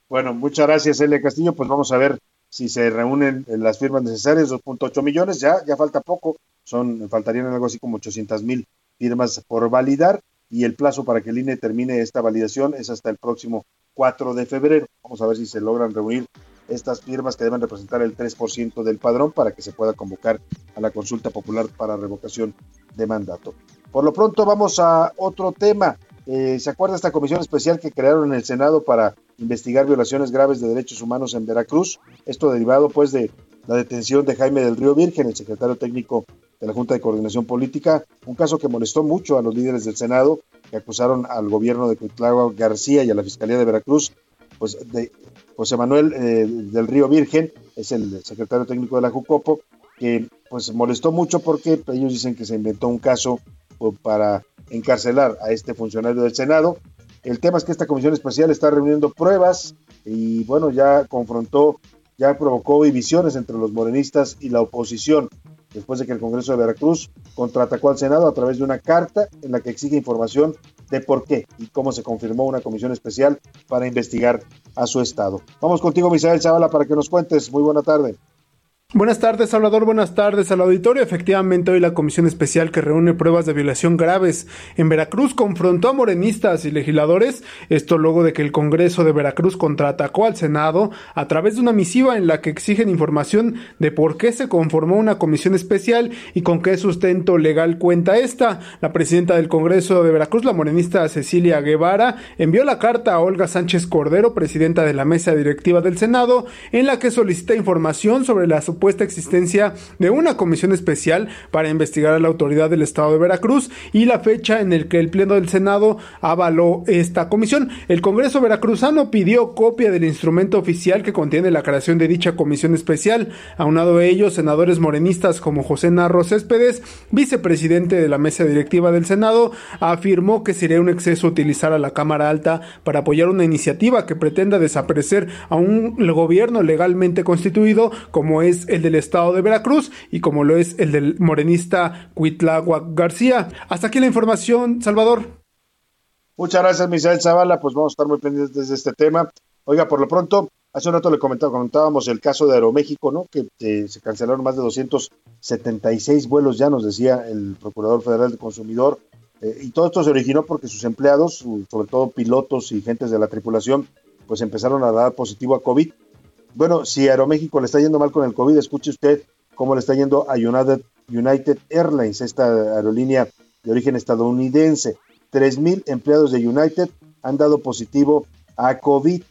Bueno, muchas gracias, Elia Castillo. Pues vamos a ver si se reúnen las firmas necesarias, 2.8 millones, ya, ya falta poco, son, faltarían algo así como 800 mil firmas por validar y el plazo para que el INE termine esta validación es hasta el próximo 4 de febrero. Vamos a ver si se logran reunir estas firmas que deben representar el 3% del padrón para que se pueda convocar a la consulta popular para revocación de mandato. Por lo pronto vamos a otro tema. Eh, ¿Se acuerda esta comisión especial que crearon en el Senado para investigar violaciones graves de derechos humanos en Veracruz? Esto derivado pues de la detención de Jaime del Río Virgen, el secretario técnico de la Junta de Coordinación Política, un caso que molestó mucho a los líderes del Senado que acusaron al gobierno de Cuitlagua García y a la Fiscalía de Veracruz, pues de José Manuel eh, del Río Virgen, es el secretario técnico de la Jucopo, que pues molestó mucho porque ellos dicen que se inventó un caso pues, para encarcelar a este funcionario del Senado. El tema es que esta comisión especial está reuniendo pruebas y bueno, ya confrontó, ya provocó divisiones entre los morenistas y la oposición, después de que el Congreso de Veracruz contraatacó al Senado a través de una carta en la que exige información de por qué y cómo se confirmó una comisión especial para investigar a su estado. Vamos contigo, Misael Zavala, para que nos cuentes. Muy buena tarde. Buenas tardes, Salvador. Buenas tardes al auditorio. Efectivamente, hoy la comisión especial que reúne pruebas de violación graves en Veracruz confrontó a morenistas y legisladores. Esto luego de que el Congreso de Veracruz contraatacó al Senado a través de una misiva en la que exigen información de por qué se conformó una comisión especial y con qué sustento legal cuenta esta. La presidenta del Congreso de Veracruz, la morenista Cecilia Guevara, envió la carta a Olga Sánchez Cordero, presidenta de la mesa directiva del Senado, en la que solicita información sobre la supuesta existencia de una comisión especial para investigar a la autoridad del estado de Veracruz y la fecha en el que el pleno del Senado avaló esta comisión. El Congreso veracruzano pidió copia del instrumento oficial que contiene la creación de dicha comisión especial. Aunado a ello, senadores morenistas como José Narro Céspedes, vicepresidente de la mesa directiva del Senado, afirmó que sería un exceso utilizar a la Cámara Alta para apoyar una iniciativa que pretenda desaparecer a un gobierno legalmente constituido como es el del estado de Veracruz y como lo es el del morenista Cuitlagua García. Hasta aquí la información, Salvador. Muchas gracias, Misael Zavala. Pues vamos a estar muy pendientes de este tema. Oiga, por lo pronto, hace un rato le comentaba, comentábamos el caso de Aeroméxico, ¿no? Que eh, se cancelaron más de 276 vuelos, ya nos decía el Procurador Federal del Consumidor. Eh, y todo esto se originó porque sus empleados, sobre todo pilotos y gentes de la tripulación, pues empezaron a dar positivo a COVID. Bueno, si Aeroméxico le está yendo mal con el COVID, escuche usted cómo le está yendo a United United Airlines, esta aerolínea de origen estadounidense. 3.000 empleados de United han dado positivo a COVID.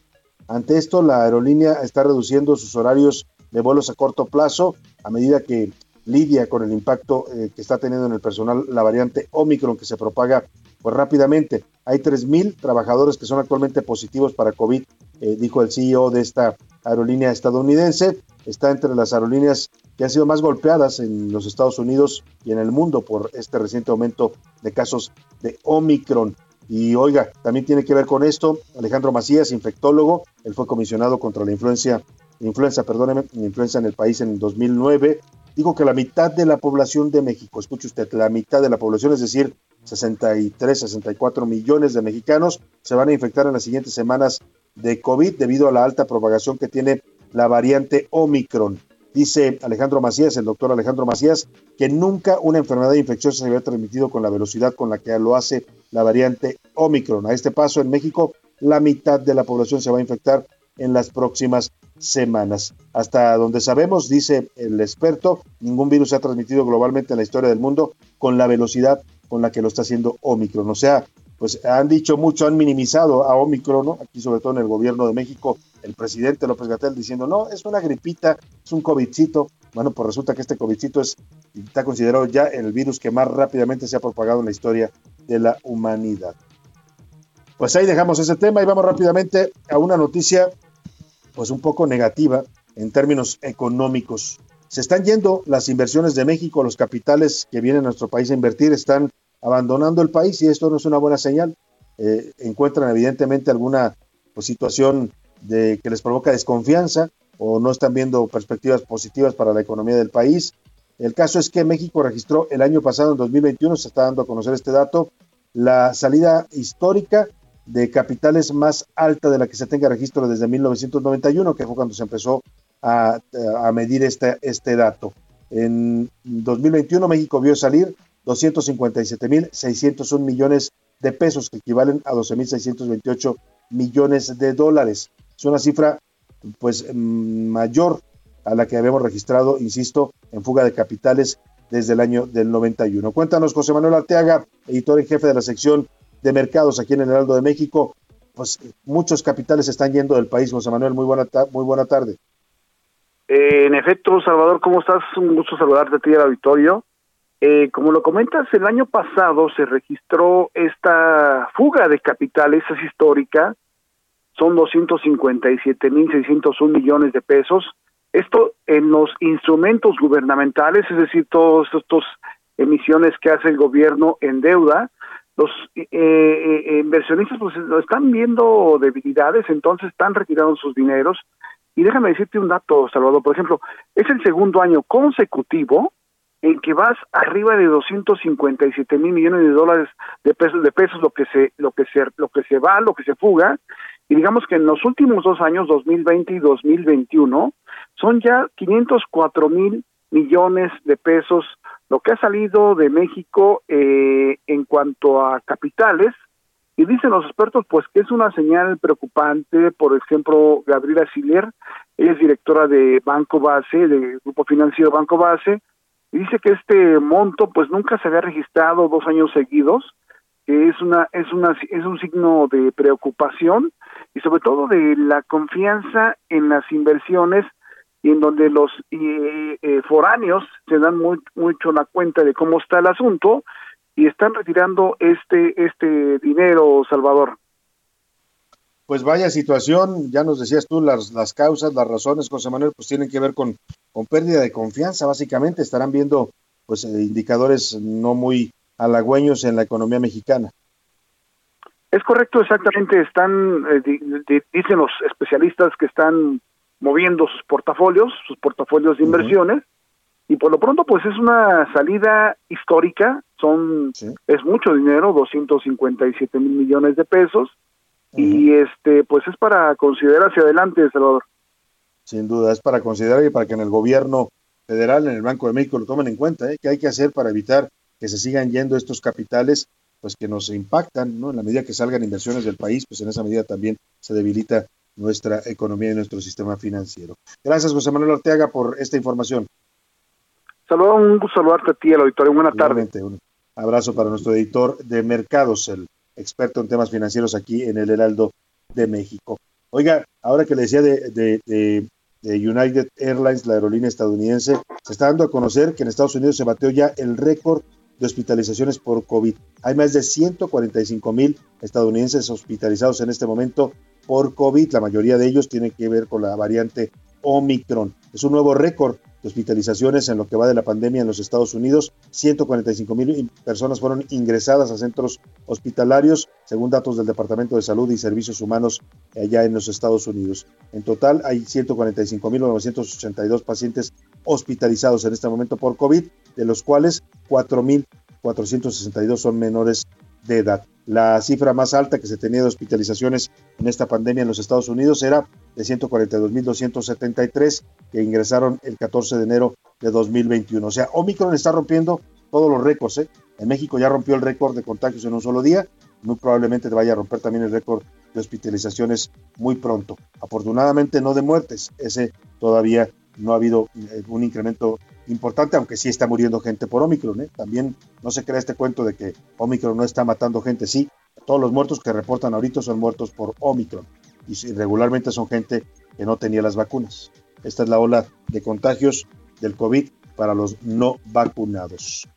Ante esto, la aerolínea está reduciendo sus horarios de vuelos a corto plazo a medida que lidia con el impacto eh, que está teniendo en el personal la variante Omicron que se propaga pues rápidamente. Hay 3.000 trabajadores que son actualmente positivos para COVID, eh, dijo el CEO de esta aerolínea estadounidense. Está entre las aerolíneas que han sido más golpeadas en los Estados Unidos y en el mundo por este reciente aumento de casos de Omicron. Y oiga, también tiene que ver con esto, Alejandro Macías, infectólogo, él fue comisionado contra la influencia, influenza, perdóneme, influenza en el país en 2009, dijo que la mitad de la población de México, escuche usted, la mitad de la población, es decir, 63, 64 millones de mexicanos, se van a infectar en las siguientes semanas de COVID debido a la alta propagación que tiene la variante Omicron. Dice Alejandro Macías, el doctor Alejandro Macías, que nunca una enfermedad infecciosa se había transmitido con la velocidad con la que lo hace la variante Omicron. A este paso, en México, la mitad de la población se va a infectar en las próximas semanas. Hasta donde sabemos, dice el experto, ningún virus se ha transmitido globalmente en la historia del mundo con la velocidad con la que lo está haciendo Omicron. O sea, pues han dicho mucho, han minimizado a Omicron, ¿no? Aquí sobre todo en el gobierno de México, el presidente López Gatel diciendo, no, es una gripita, es un COVIDcito. Bueno, pues resulta que este COVIDcito es, está considerado ya el virus que más rápidamente se ha propagado en la historia de la humanidad. Pues ahí dejamos ese tema y vamos rápidamente a una noticia, pues un poco negativa en términos económicos. Se están yendo las inversiones de México, los capitales que vienen a nuestro país a invertir están abandonando el país y esto no es una buena señal. Eh, encuentran evidentemente alguna pues, situación que les provoca desconfianza o no están viendo perspectivas positivas para la economía del país. El caso es que México registró el año pasado, en 2021, se está dando a conocer este dato, la salida histórica de capitales más alta de la que se tenga registro desde 1991, que fue cuando se empezó a, a medir este, este dato. En 2021 México vio salir 257.601 millones de pesos, que equivalen a 12.628 millones de dólares. Es una cifra pues mm, mayor a la que habíamos registrado, insisto, en fuga de capitales desde el año del 91. Cuéntanos, José Manuel Arteaga, editor en jefe de la sección de mercados aquí en el Heraldo de México. Pues muchos capitales están yendo del país. José Manuel, muy buena, muy buena tarde. Eh, en efecto, Salvador, ¿cómo estás? Un gusto saludarte a ti al auditorio. Eh, como lo comentas, el año pasado se registró esta fuga de capitales, es histórica, son 257.601 millones de pesos. Esto en los instrumentos gubernamentales, es decir, todos estos emisiones que hace el gobierno en deuda, los eh, eh, inversionistas pues están viendo debilidades, entonces están retirando sus dineros. Y déjame decirte un dato, Salvador, por ejemplo, es el segundo año consecutivo en que vas arriba de 257 mil millones de dólares de pesos de pesos lo que se lo que se lo que se va lo que se fuga. Y digamos que en los últimos dos años 2020 y 2021 son ya 504 mil millones de pesos lo que ha salido de México eh, en cuanto a capitales. Y dicen los expertos pues que es una señal preocupante. Por ejemplo Gabriela Siller ella es directora de Banco Base del grupo financiero Banco Base y dice que este monto pues nunca se había registrado dos años seguidos que es una es una es un signo de preocupación y sobre todo de la confianza en las inversiones y en donde los eh, foráneos se dan muy, mucho la cuenta de cómo está el asunto y están retirando este este dinero Salvador pues vaya situación, ya nos decías tú las, las causas, las razones, José Manuel, pues tienen que ver con, con pérdida de confianza, básicamente, estarán viendo pues eh, indicadores no muy halagüeños en la economía mexicana. Es correcto, exactamente, están, eh, dicen los especialistas que están moviendo sus portafolios, sus portafolios de inversiones, y por lo pronto pues es una salida histórica, son es mucho dinero, 257 mil millones de pesos, y este pues es para considerar hacia adelante Salvador sin duda es para considerar y para que en el gobierno federal en el Banco de México lo tomen en cuenta ¿eh? qué hay que hacer para evitar que se sigan yendo estos capitales pues que nos impactan no en la medida que salgan inversiones del país pues en esa medida también se debilita nuestra economía y nuestro sistema financiero gracias José Manuel Ortega por esta información Saludos, un gusto saludarte a ti, el auditorio. Tardes. Igualmente, un abrazo para nuestro editor de mercados, el experto en temas financieros aquí en el Heraldo de México. Oiga, ahora que le decía de, de- United Airlines, la aerolínea estadounidense, se está dando a conocer que en Estados Unidos se bateó ya el récord de hospitalizaciones por COVID. Hay más de 145 mil estadounidenses hospitalizados en este momento por COVID. La mayoría de ellos tiene que ver con la variante Omicron. Es un nuevo récord de hospitalizaciones en lo que va de la pandemia en los Estados Unidos. 145 mil personas fueron ingresadas a centros hospitalarios, según datos del Departamento de Salud y Servicios Humanos allá en los Estados Unidos. En total hay 145.982 pacientes hospitalizados en este momento por COVID, de los cuales 4.462 son menores de edad. La cifra más alta que se tenía de hospitalizaciones en esta pandemia en los Estados Unidos era de 142.273 que ingresaron el 14 de enero de 2021. O sea, Omicron está rompiendo todos los récords. ¿eh? En México ya rompió el récord de contagios en un solo día. Muy probablemente te vaya a romper también el récord de hospitalizaciones muy pronto. Afortunadamente no de muertes. Ese todavía no ha habido eh, un incremento importante, aunque sí está muriendo gente por Omicron. ¿eh? También no se crea este cuento de que Omicron no está matando gente. Sí, todos los muertos que reportan ahorita son muertos por Omicron. Y regularmente son gente que no tenía las vacunas. Esta es la ola de contagios del COVID para los no vacunados.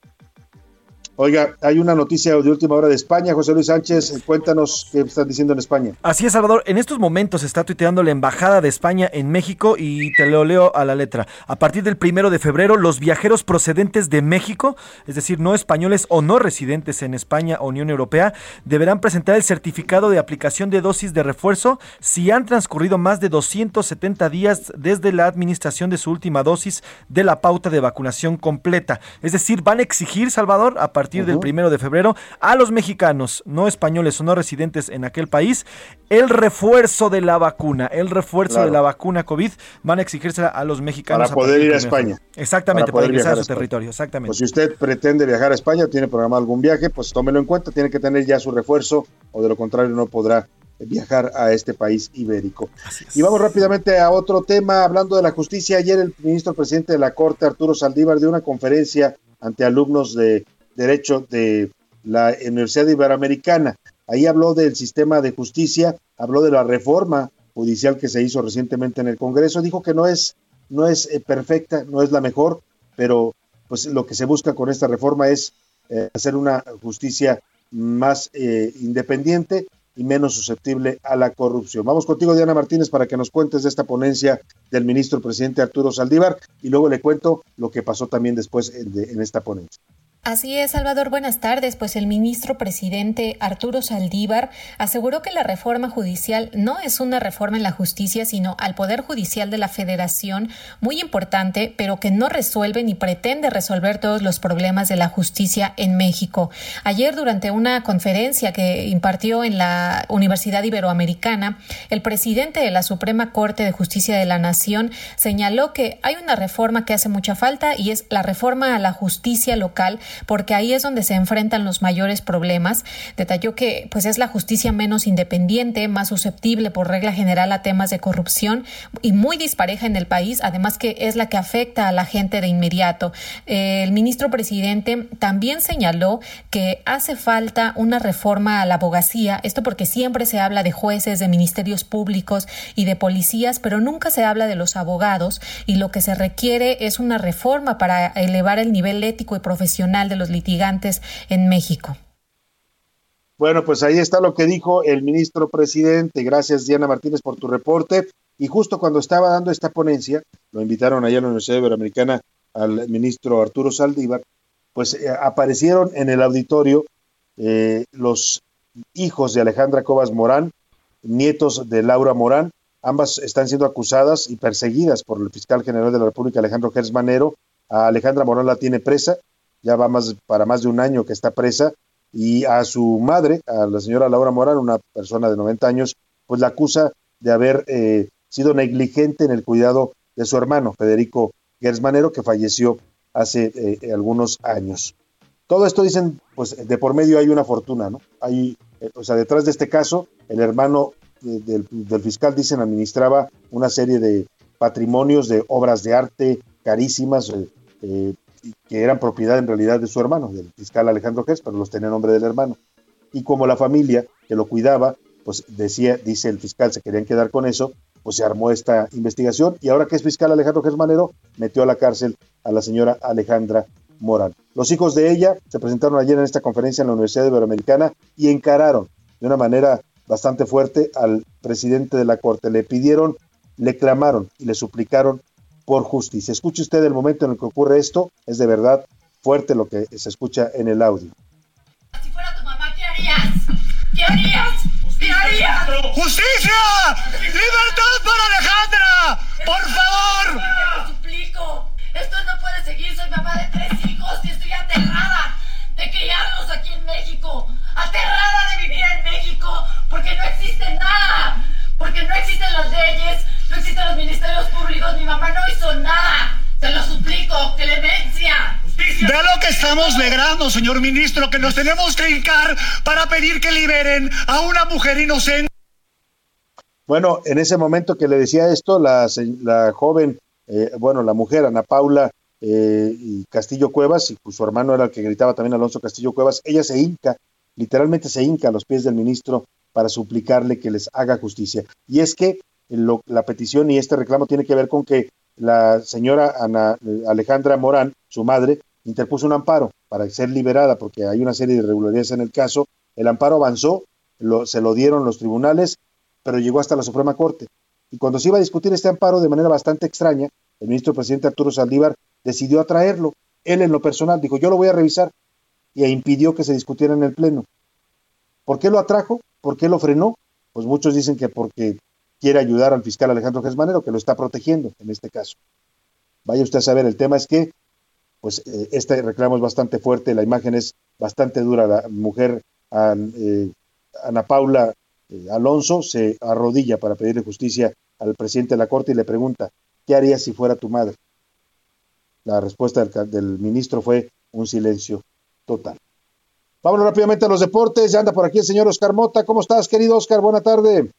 Oiga, hay una noticia de última hora de España. José Luis Sánchez, cuéntanos qué están diciendo en España. Así es, Salvador. En estos momentos está tuiteando la Embajada de España en México y te lo leo a la letra. A partir del primero de febrero, los viajeros procedentes de México, es decir, no españoles o no residentes en España o Unión Europea, deberán presentar el certificado de aplicación de dosis de refuerzo si han transcurrido más de 270 días desde la administración de su última dosis de la pauta de vacunación completa. Es decir, van a exigir, Salvador, a partir del Ujú. primero de febrero, a los mexicanos, no españoles o no residentes en aquel país, el refuerzo de la vacuna, el refuerzo Claro. de la vacuna COVID, van a exigirse a los mexicanos. Para poder partir ir a del España. Exactamente, para, poder ingresar a su España. territorio, exactamente. Pues si usted pretende viajar a España, tiene programado algún viaje, pues tómelo en cuenta, tiene que tener ya su refuerzo o de lo contrario no podrá viajar a este país ibérico. Y vamos rápidamente a otro tema, hablando de la justicia. Ayer el ministro presidente de la Corte, Arturo Saldívar, dio una conferencia ante alumnos de Derecho de la Universidad Iberoamericana. Ahí habló del sistema de justicia, habló de la reforma judicial que se hizo recientemente en el Congreso, dijo que no es, no es eh, perfecta, no es la mejor, pero pues lo que se busca con esta reforma es eh, hacer una justicia más eh, independiente y menos susceptible a la corrupción. Vamos contigo, Diana Martínez, para que nos cuentes de esta ponencia del ministro presidente Arturo Saldívar y luego le cuento lo que pasó también después en, de- en esta ponencia. Así es, Salvador. Buenas tardes. Pues el ministro presidente Arturo Saldívar aseguró que la reforma judicial no es una reforma en la justicia, sino al Poder Judicial de la Federación, muy importante, pero que no resuelve ni pretende resolver todos los problemas de la justicia en México. Ayer, durante una conferencia que impartió en la Universidad Iberoamericana, el presidente de la Suprema Corte de Justicia de la Nación señaló que hay una reforma que hace mucha falta y es la reforma a la justicia local porque ahí es donde se enfrentan los mayores problemas. Detalló que pues es la justicia menos independiente, más susceptible por regla general a temas de corrupción y muy dispareja en el país, además que es la que afecta a la gente de inmediato. Eh, el ministro presidente también señaló que hace falta una reforma a la abogacía, esto porque siempre se habla de jueces, de ministerios públicos y de policías, pero nunca se habla de los abogados y lo que se requiere es una reforma para elevar el nivel ético y profesional de los litigantes en México. Bueno, pues ahí está lo que dijo el ministro presidente. Gracias, Diana Martínez, por tu reporte. Y justo cuando estaba dando esta ponencia, lo invitaron allá a la Universidad Iberoamericana al ministro Arturo Saldívar, pues eh, aparecieron en el auditorio eh, los hijos de Alejandra Cobas Morán, nietos de Laura Morán. Ambas están siendo acusadas y perseguidas por el fiscal general de la República, Alejandro Gers Manero. A Alejandra Morán la tiene presa, ya va más para más de un año que está presa y a su madre, a la señora Laura Morán, una persona de 90 años, pues la acusa de haber eh, sido negligente en el cuidado de su hermano, Federico Gersmanero, que falleció hace eh, algunos años. Todo esto dicen, pues de por medio hay una fortuna, ¿no? Hay, eh, o sea, detrás de este caso, el hermano del, del fiscal, dicen, administraba una serie de patrimonios de obras de arte carísimas, eh, que eran propiedad en realidad de su hermano, del fiscal Alejandro Gers, pero los tenía en nombre del hermano. Y como la familia que lo cuidaba, pues decía, dice el fiscal, se querían quedar con eso, pues se armó esta investigación y ahora que es fiscal Alejandro Gers Manero, metió a la cárcel a la señora Alejandra Morán. Los hijos de ella se presentaron ayer en esta conferencia en la Universidad Iberoamericana y encararon de una manera bastante fuerte al presidente de la Corte. Le pidieron, le clamaron y le suplicaron por justicia. Escuche usted el momento en el que ocurre esto, es de verdad fuerte lo que se escucha en el audio. Si fuera tu mamá, ¿qué harías? ¿Qué harías? ¿Qué harías? ¡Justicia! ¡Libertad para Alejandra! ¡Por favor! Te lo suplico. Esto no puede seguir. Soy mamá de tres hijos y estoy aterrada de criarlos aquí en México. Aterrada de vivir en México porque no existe nada. Porque no existen las leyes, no existen los ministerios públicos. Mi mamá no hizo nada. Se lo suplico. ¡Clemencia! De lo que estamos logrando, señor ministro, que nos tenemos que hincar para pedir que liberen a una mujer inocente. Bueno, en ese momento que le decía esto, la, joven, eh, bueno, la mujer, Ana Paula eh, y Castillo Cuevas, y pues su hermano era el que gritaba también Alonso Castillo Cuevas, ella se hinca, literalmente se hinca a los pies del ministro para suplicarle que les haga justicia. Y es que la petición y este reclamo tiene que ver con que la señora Ana eh, Alejandra Morán, su madre, interpuso un amparo para ser liberada porque hay una serie de irregularidades en el caso. El amparo avanzó, se lo dieron los tribunales, pero llegó hasta la Suprema Corte. Y cuando se iba a discutir este amparo de manera bastante extraña, el ministro presidente Arturo Saldívar decidió atraerlo. Él en lo personal dijo, yo lo voy a revisar, y impidió que se discutiera en el Pleno. ¿Por qué lo atrajo? ¿Por qué lo frenó? Pues muchos dicen que porque quiere ayudar al fiscal Alejandro Gesmanero, que lo está protegiendo en este caso. Vaya usted a saber, el tema es que pues eh, este reclamo es bastante fuerte, la imagen es bastante dura. La mujer eh, Ana Paula eh, Alonso se arrodilla para pedirle justicia al presidente de la Corte y le pregunta, ¿qué harías si fuera tu madre? La respuesta del ministro fue un silencio total. Vámonos rápidamente a los deportes. Ya anda por aquí el señor Oscar Mota. ¿Cómo estás, querido Oscar? Buena tarde.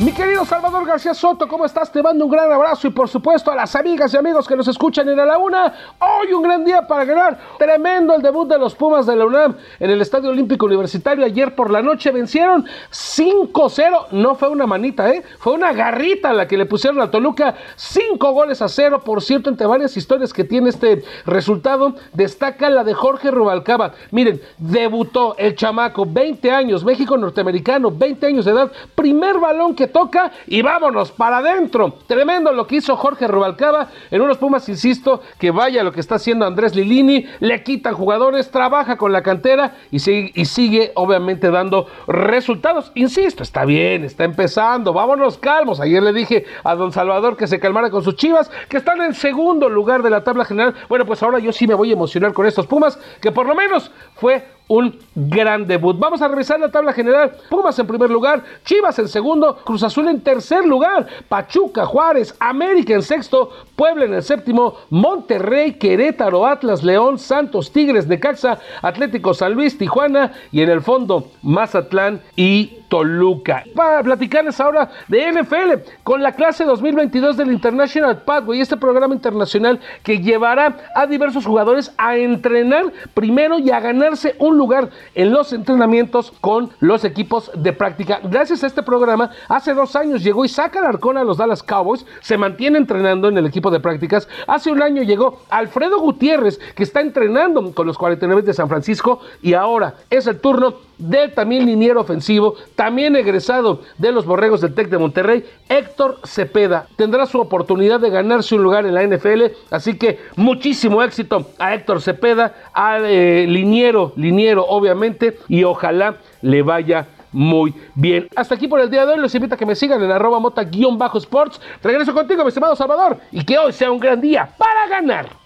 Mi querido Salvador García Soto, ¿cómo estás? Te mando un gran abrazo y por supuesto a las amigas y amigos que nos escuchan en A la Una. Hoy un gran día para ganar. Tremendo el debut de los Pumas de la UNAM en el Estadio Olímpico Universitario. Ayer por la noche vencieron 5-0. No fue una manita, ¿eh? Fue una garrita la que le pusieron a Toluca. 5 goles a 0. Por cierto, entre varias historias que tiene este resultado, destaca la de Jorge Rubalcaba. Miren, debutó el chamaco, 20 años, México norteamericano, 20 años de edad. Primer balón que toca y vámonos para adentro. Tremendo lo que hizo Jorge Rubalcaba en unos Pumas, insisto, que vaya lo que está haciendo Andrés Lilini, le quitan jugadores, trabaja con la cantera y sigue, y sigue obviamente dando resultados. Insisto, está bien, está empezando, vámonos calmos. Ayer le dije a don Salvador que se calmara con sus chivas, que están en segundo lugar de la tabla general. Bueno, pues ahora yo sí me voy a emocionar con estos Pumas, que por lo menos fue un gran debut. Vamos a revisar la tabla general. Pumas en primer lugar, Chivas en segundo, Cruz Azul en tercer lugar, Pachuca, Juárez, América en sexto, Puebla en el séptimo, Monterrey, Querétaro, Atlas, León, Santos, Tigres, Necaxa, Atlético San Luis, Tijuana y en el fondo Mazatlán y Toluca. Para platicarles ahora de NFL con la clase 2022 del International Pathway, este programa internacional que llevará a diversos jugadores a entrenar primero y a ganarse un lugar en los entrenamientos con los equipos de práctica. Gracias a este programa, hace dos años llegó Isaac Alarcón a los Dallas Cowboys, se mantiene entrenando en el equipo de prácticas. Hace un año llegó Alfredo Gutiérrez, que está entrenando con los 49 de San Francisco y ahora es el turno del también liniero ofensivo, también egresado de los Borregos del TEC de Monterrey, Héctor Cepeda. Tendrá su oportunidad de ganarse un lugar en la NFL, así que muchísimo éxito a Héctor Cepeda, al eh, liniero, liniero obviamente, y ojalá le vaya muy bien. Hasta aquí por el día de hoy. Les invito a que me sigan en arroba mota-sports. Regreso contigo, mi estimado Salvador, y que hoy sea un gran día para ganar.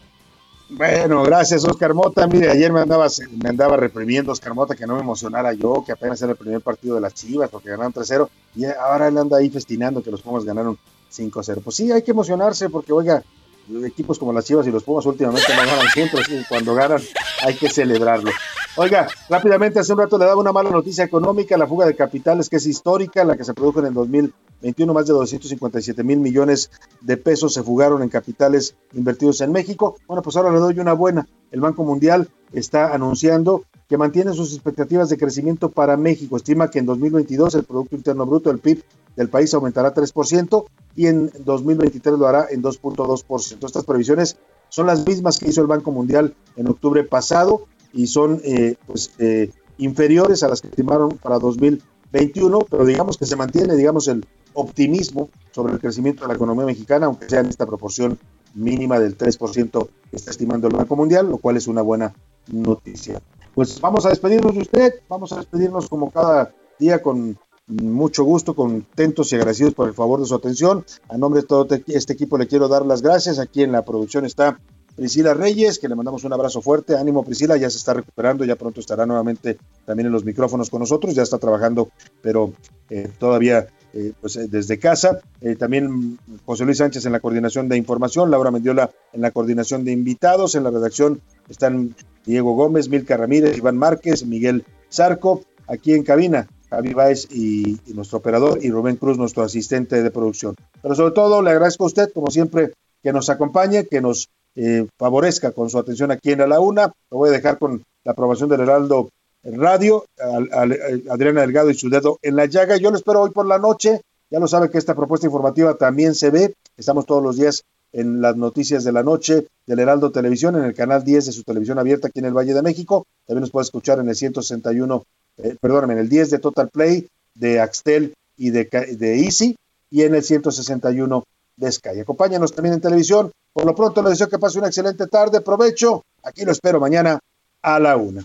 Bueno, gracias Oscar Mota. Mire, ayer me andaba, me andaba reprimiendo Oscar Mota que no me emocionara yo, que apenas era el primer partido de las Chivas porque ganaron 3-0 y ahora él anda ahí festinando que los Pumas ganaron 5-0. Pues sí, hay que emocionarse porque, oiga, equipos como las Chivas y los Pumas últimamente no ganan siempre, así que cuando ganan hay que celebrarlo. Oiga, rápidamente, hace un rato le daba una mala noticia económica, la fuga de capitales que es histórica, la que se produjo en el 2021, más de 257 mil millones de pesos se fugaron en capitales invertidos en México. Bueno, pues ahora le doy una buena. El Banco Mundial está anunciando que mantiene sus expectativas de crecimiento para México. Estima que en 2022 el Producto Interno Bruto, el PIB del país aumentará 3% y en 2023 lo hará en 2.2%. Estas previsiones son las mismas que hizo el Banco Mundial en octubre pasado y son eh, pues, eh, inferiores a las que estimaron para 2021, pero digamos que se mantiene, digamos, el optimismo sobre el crecimiento de la economía mexicana, aunque sea en esta proporción mínima del 3% que está estimando el Banco Mundial, lo cual es una buena noticia. Pues vamos a despedirnos de usted, vamos a despedirnos como cada día con mucho gusto, contentos y agradecidos por el favor de su atención. A nombre de todo este equipo le quiero dar las gracias. Aquí en la producción está Priscila Reyes, que le mandamos un abrazo fuerte. Ánimo, Priscila, ya se está recuperando, ya pronto estará nuevamente también en los micrófonos con nosotros, ya está trabajando, pero eh, todavía eh, pues, eh, desde casa. también José Luis Sánchez en la coordinación de información, Laura Mendiola en la coordinación de invitados, en la redacción están Diego Gómez, Milka Ramírez, Iván Márquez, Miguel Zarco, aquí en cabina. Javi Baez y, nuestro operador y Rubén Cruz, nuestro asistente de producción. Pero sobre todo le agradezco a usted, como siempre, que nos acompañe, que nos eh, favorezca con su atención aquí en la una. Lo voy a dejar con la aprobación del Heraldo Radio, Adriana Delgado y su dedo en la llaga. Yo lo espero hoy por la noche. Ya lo sabe que esta propuesta informativa también se ve. Estamos todos los días en las noticias de la noche del Heraldo Televisión, en el canal 10 de su televisión abierta aquí en el Valle de México. También nos puede escuchar en el 161, eh, perdóname, en el 10 de Total Play, de Axtel y de, Easy, y en el 161 de Sky. Acompáñanos también en televisión. Por lo pronto les deseo que pase una excelente tarde. Provecho. Aquí lo espero mañana a la una.